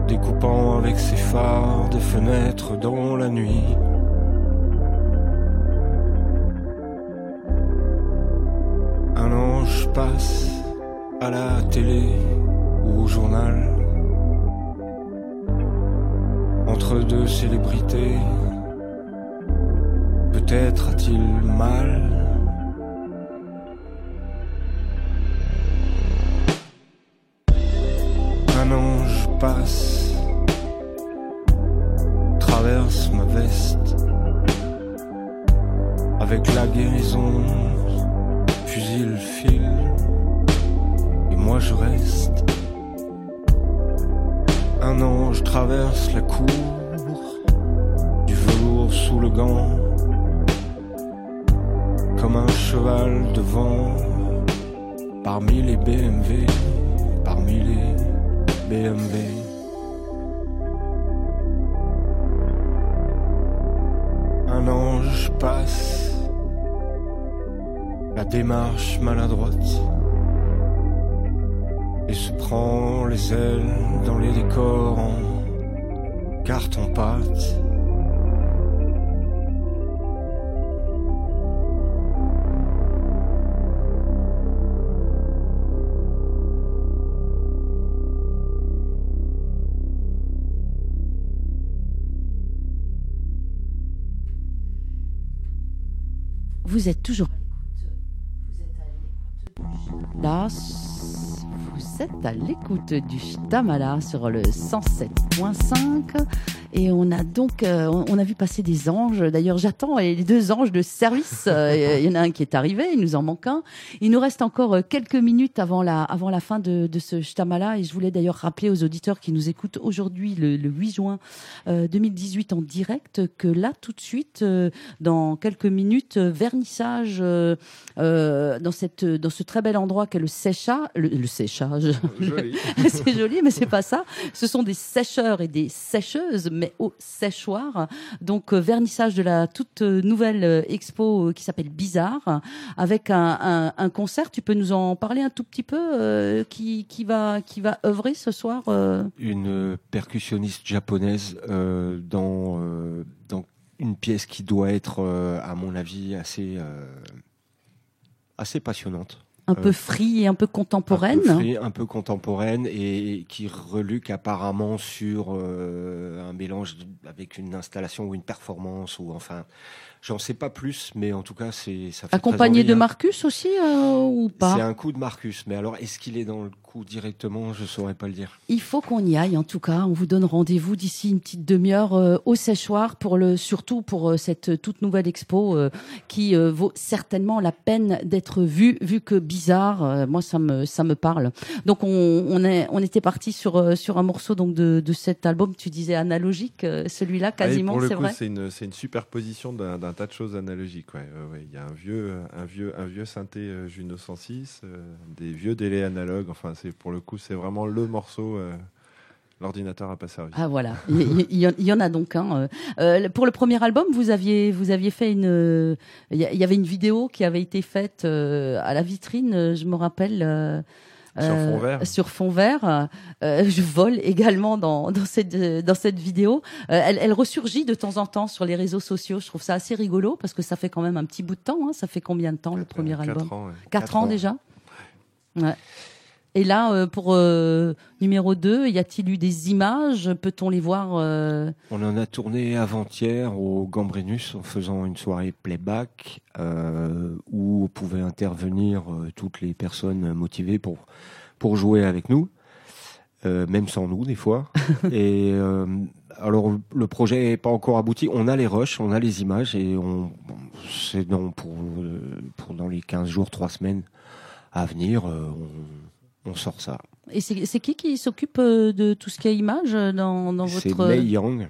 découpant avec ses phares des fenêtres dans la nuit. Un ange passe à la télé ou au journal. entre deux célébrités. Peut-être a-t-il mal? Un ange passe, traverse ma veste, avec la guérison, fusil file, et moi je reste. Un ange traverse la cour le gant, comme un cheval devant, parmi les BMW, parmi les BMW. Un ange passe, la démarche maladroite, et se prend les ailes dans les décors en carton-pâte.
Vous êtes toujours là. Vous êtes à l'écoute du Tamala sur le 107.5 et on a donc euh, on a vu passer des anges. D'ailleurs, j'attends les deux anges de service. Euh, Il y en a un qui est arrivé, il nous en manque un. Il nous reste encore euh, quelques minutes avant la avant la fin de, de ce Shtamala et je voulais d'ailleurs rappeler aux auditeurs qui nous écoutent aujourd'hui le, le 8 juin euh, 2018 en direct que là tout de suite euh, dans quelques minutes vernissage euh, euh, dans cette dans ce très bel endroit qu'est le sécha le, le séchage c'est joli, mais c'est pas ça. Ce sont des sécheurs et des sécheuses, mais au séchoir. Donc euh, vernissage de la toute nouvelle euh, expo euh, qui s'appelle Bizarre, avec un, concert. Tu peux nous en parler un tout petit peu qui, va qui œuvrer ce soir.
une percussionniste japonaise dans, dans une pièce qui doit être, à mon avis, assez, assez passionnante.
Un
Euh,
peu free et un peu contemporaine.
Un peu, free, un peu contemporaine et qui reluque apparemment sur euh, un mélange avec une installation ou une performance ou enfin, j'en sais pas plus, mais en tout cas c'est ça fait
Accompagné de
hein.
Marcus aussi euh, ou
C'est
pas
un coup de Marcus, mais alors est-ce qu'il est dans le coup directement Je saurais pas le dire.
Il faut qu'on y aille. En tout cas, on vous donne rendez-vous d'ici une petite demi-heure euh, au séchoir pour le surtout pour euh, cette toute nouvelle expo euh, qui euh, vaut certainement la peine d'être vue vu que bizarre. euh, moi, ça me ça me parle. Donc on, on est on était parti sur sur un morceau donc de, de cet album. Tu disais analogique, celui-là
Ah,
quasiment, c'est vrai.
c'est une, c'est une superposition d'un, d'un tas de choses analogiques. Ouais. Ouais, ouais. Il y a un vieux, un vieux, un vieux synthé euh, Juno 106, euh, des vieux délais analogues. Enfin, c'est pour le coup, c'est vraiment le morceau. euh, l'ordinateur a pas servi.
Ah voilà, il y, il en- il y en a donc un. euh. Euh, pour le premier album, vous aviez vous aviez fait une, il y, avait une vidéo qui avait été faite à la vitrine, je me rappelle.
Sur fond vert.
sur fond vert. Euh, je vole également dans, dans cette dans cette vidéo. Euh, elle, elle ressurgit de temps en temps sur les réseaux sociaux. Je trouve ça assez rigolo parce que ça fait quand même un petit bout de temps. hein. Ça fait combien de temps le premier album?
ans, ouais.
Quatre
Quatre
ans,
ans.
déjà? Ouais. Et là, euh, pour euh, numéro 2, y a-t-il eu des images? Peut-on les voir euh,
On en a tourné avant-hier au Gambrinus en faisant une soirée playback euh, où pouvaient intervenir toutes les personnes motivées pour pour jouer avec nous, même sans nous des fois. et alors le projet n'est pas encore abouti. On a les rushs, on a les images et on c'est dans pour pour dans les 15 jours, 3 semaines à venir, on, on sort ça.
Et c'est c'est qui qui s'occupe euh, de tout ce qui est image euh, dans, dans
C'est
votre
Mei Yang,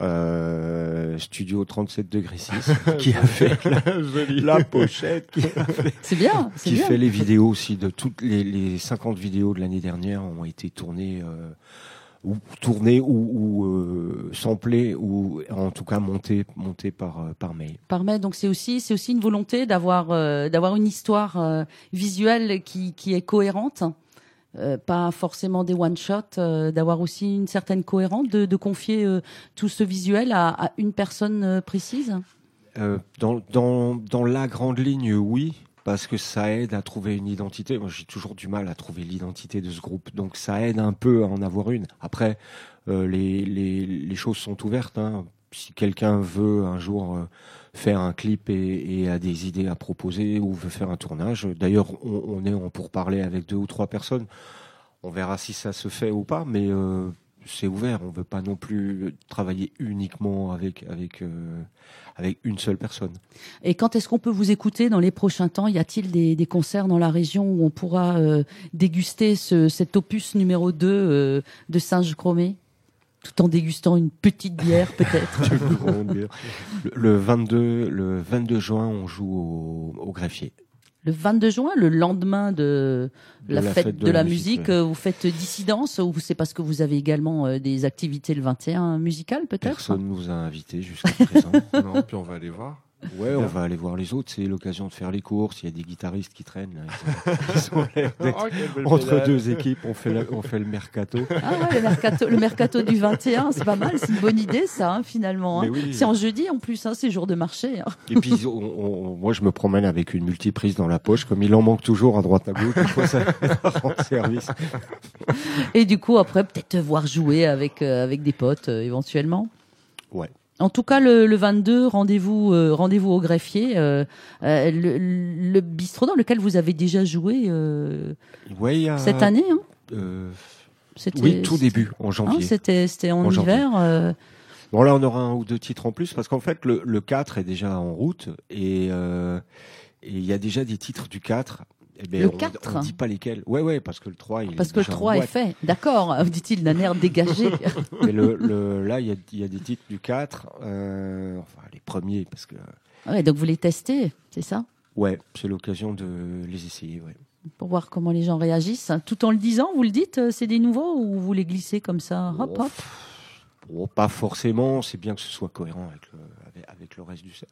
euh, studio 37 degrés 6, qui a fait la, la pochette, qui, a fait-
C'est bien, c'est
qui
bien.
fait les vidéos aussi. De toutes les, les 50 vidéos de l'année dernière ont été tournées, euh, ou tournées ou, ou euh, samplées, ou en tout cas montées, montées par, euh, par Mei.
Parmet, donc c'est aussi c'est aussi une volonté d'avoir euh, d'avoir une histoire visuelle qui qui est cohérente. Pas forcément des one shot, d'avoir aussi une certaine cohérence, de, de confier tout ce visuel à, à une personne précise.
Dans, dans, dans la grande ligne, oui, parce que ça aide à trouver une identité. Moi, j'ai toujours du mal à trouver l'identité de ce groupe, donc ça aide un peu à en avoir une. Après, euh, les, les, choses sont ouvertes. Hein. Si quelqu'un veut un jour euh, faire un clip et, et a des idées à proposer ou veut faire un tournage, d'ailleurs, on, on est en pourparlers avec deux ou trois personnes. On verra si ça se fait ou pas, mais euh, c'est ouvert. On veut pas non plus travailler uniquement avec avec euh, avec une seule personne.
Et quand est-ce qu'on peut vous écouter dans les prochains temps? Y a-t-il des, des concerts dans la région où on pourra euh, déguster ce, cet opus numéro 2 euh, de Singe Chromé? Tout en dégustant une petite bière peut-être
le, le 22 le 22 juin, on joue au, au greffier.
Le 22 juin, le lendemain de,
De
la, fête, de, la, musique,
ouais.
euh, vous faites dissidence ou c'est parce que vous avez également euh, des activités le 21 musicales peut-être?
Personne nous a invités jusqu'à présent.
non, puis on va aller voir.
Ouais, on va aller voir les autres. C'est l'occasion de faire les courses. Il y a des guitaristes qui traînent. Là. Ils, sont- ils sont l'air d'être entre deux équipes. On fait, la- on fait le mercato.
Ah ouais, le mercato, le mercato du 21, c'est pas mal, c'est une bonne idée ça hein, finalement. hein.
Oui.
C'est en jeudi en plus, hein, c'est jour de marché. hein.
Et puis, on- on- moi, je me promène avec une multiprise dans la poche, comme il en manque toujours à droite à gauche. Il faut ça rendre service.
Et du coup après peut-être voir jouer avec euh, avec des potes euh, éventuellement?
Ouais.
En tout cas, le, le 22, rendez-vous, euh, rendez-vous au greffier, euh, euh, le, le bistrot dans lequel vous avez déjà joué
Ouais,
cette année. Hein
oui, tout début, en
hein,
janvier.
c'était, c'était en, hiver.
Bon, là, on aura un ou deux titres en plus, parce qu'en fait, le, le 4 est déjà en route, et et il y a déjà des titres du 4. Eh ben,
Le
on-
4?
On dit pas lesquels. Ouais, ouais, parce que le 3, il
parce
est
que le
déjà en
3 est fait. D'accord, dit-il d'un air dégagé.
Mais le, le, là, il y y a des titres du 4, euh, enfin, les premiers, parce que,
ouais, donc vous les testez, c'est ça?
Ouais, c'est l'occasion de les essayer, ouais.
Pour voir comment les gens réagissent. Tout en le disant, vous le dites, euh, c'est des nouveaux ou vous les glissez comme ça Hop,
Oh,
hop?
Bon, pas forcément, c'est bien que ce soit cohérent avec le, avec, avec le reste du set.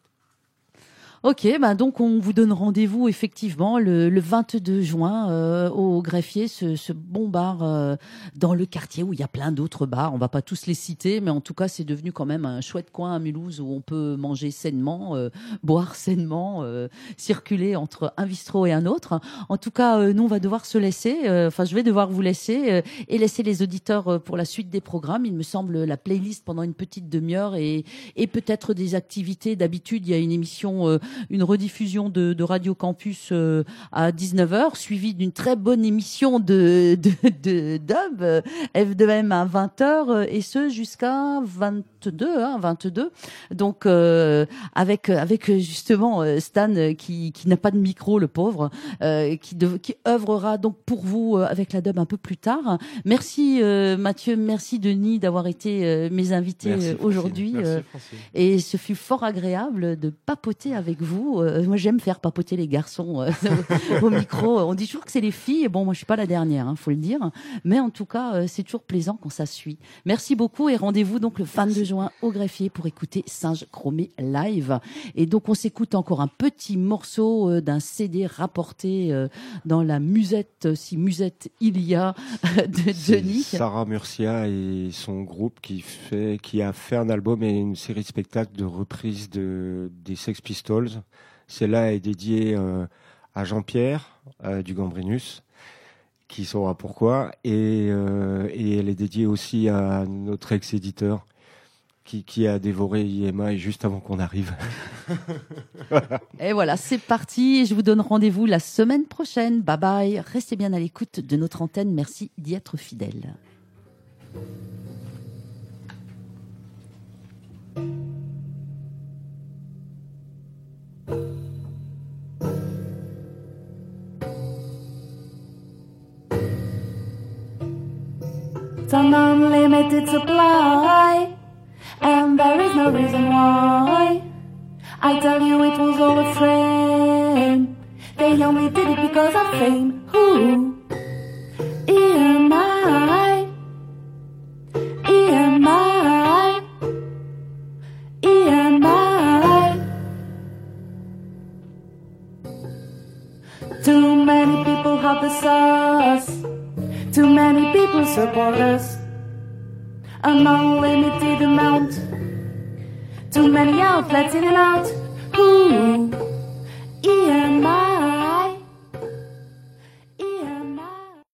Ok, bah donc on vous donne rendez-vous effectivement le, le 22 juin euh, au greffier, ce, ce bon bar euh, dans le quartier où il y a plein d'autres bars. On va pas tous les citer, mais en tout cas c'est devenu quand même un chouette coin à Mulhouse où on peut manger sainement, euh, boire sainement, euh, circuler entre un bistrot et un autre. En tout cas, euh, nous on va devoir se laisser. euh, Enfin, je vais devoir vous laisser et laisser les auditeurs pour la suite des programmes. Il me semble la playlist pendant une petite demi-heure et et peut-être des activités. D'habitude, il y a une émission, une rediffusion de, de Radio Campus euh, à 19h, suivie d'une très bonne émission de, de, de euh, F2M à 20h, euh, et ce jusqu'à 22, hein, 22. Donc, euh, avec, avec justement euh, Stan euh, qui, qui n'a pas de micro, le pauvre, euh, qui, de, qui œuvrera donc pour vous euh, avec la dub un peu plus tard. Merci euh, Mathieu, merci Denis d'avoir été euh, mes invités aujourd'hui. Et ce fut fort agréable de papoter avec vous. Euh, moi, j'aime faire papoter les garçons euh, au, au micro. On dit toujours que c'est les filles. Bon, moi, je suis pas la dernière, hein, faut le dire. Mais en tout cas, euh, c'est toujours plaisant quand ça suit. Merci beaucoup et rendez-vous donc le 22 juin au greffier pour écouter Singe Chromé live. Et donc, on s'écoute encore un petit morceau euh, d'un CD rapporté euh, dans la musette, si musette il y a, de Denis.
Sarah Murcia et son groupe qui fait, qui a fait un album et une série de spectacles de reprises de, des Sex Pistols. Celle-là est dédiée euh, à Jean-Pierre euh, du Gambrinus, qui saura pourquoi, et, euh, et elle est dédiée aussi à notre ex-éditeur qui, qui a dévoré IMA juste avant qu'on arrive.
Et voilà, c'est parti. Je vous donne rendez-vous la semaine prochaine. Bye bye. Restez bien à l'écoute de notre antenne. Merci d'y être fidèle.
It's an unlimited supply, and there is no reason why. I tell you it was all a frame. They only did it because of fame. Who? EMI. EMI. EMI. Too many people have the sauce. Too many people support us. An unlimited amount. Too many outlets in and out. Ooh, EMI.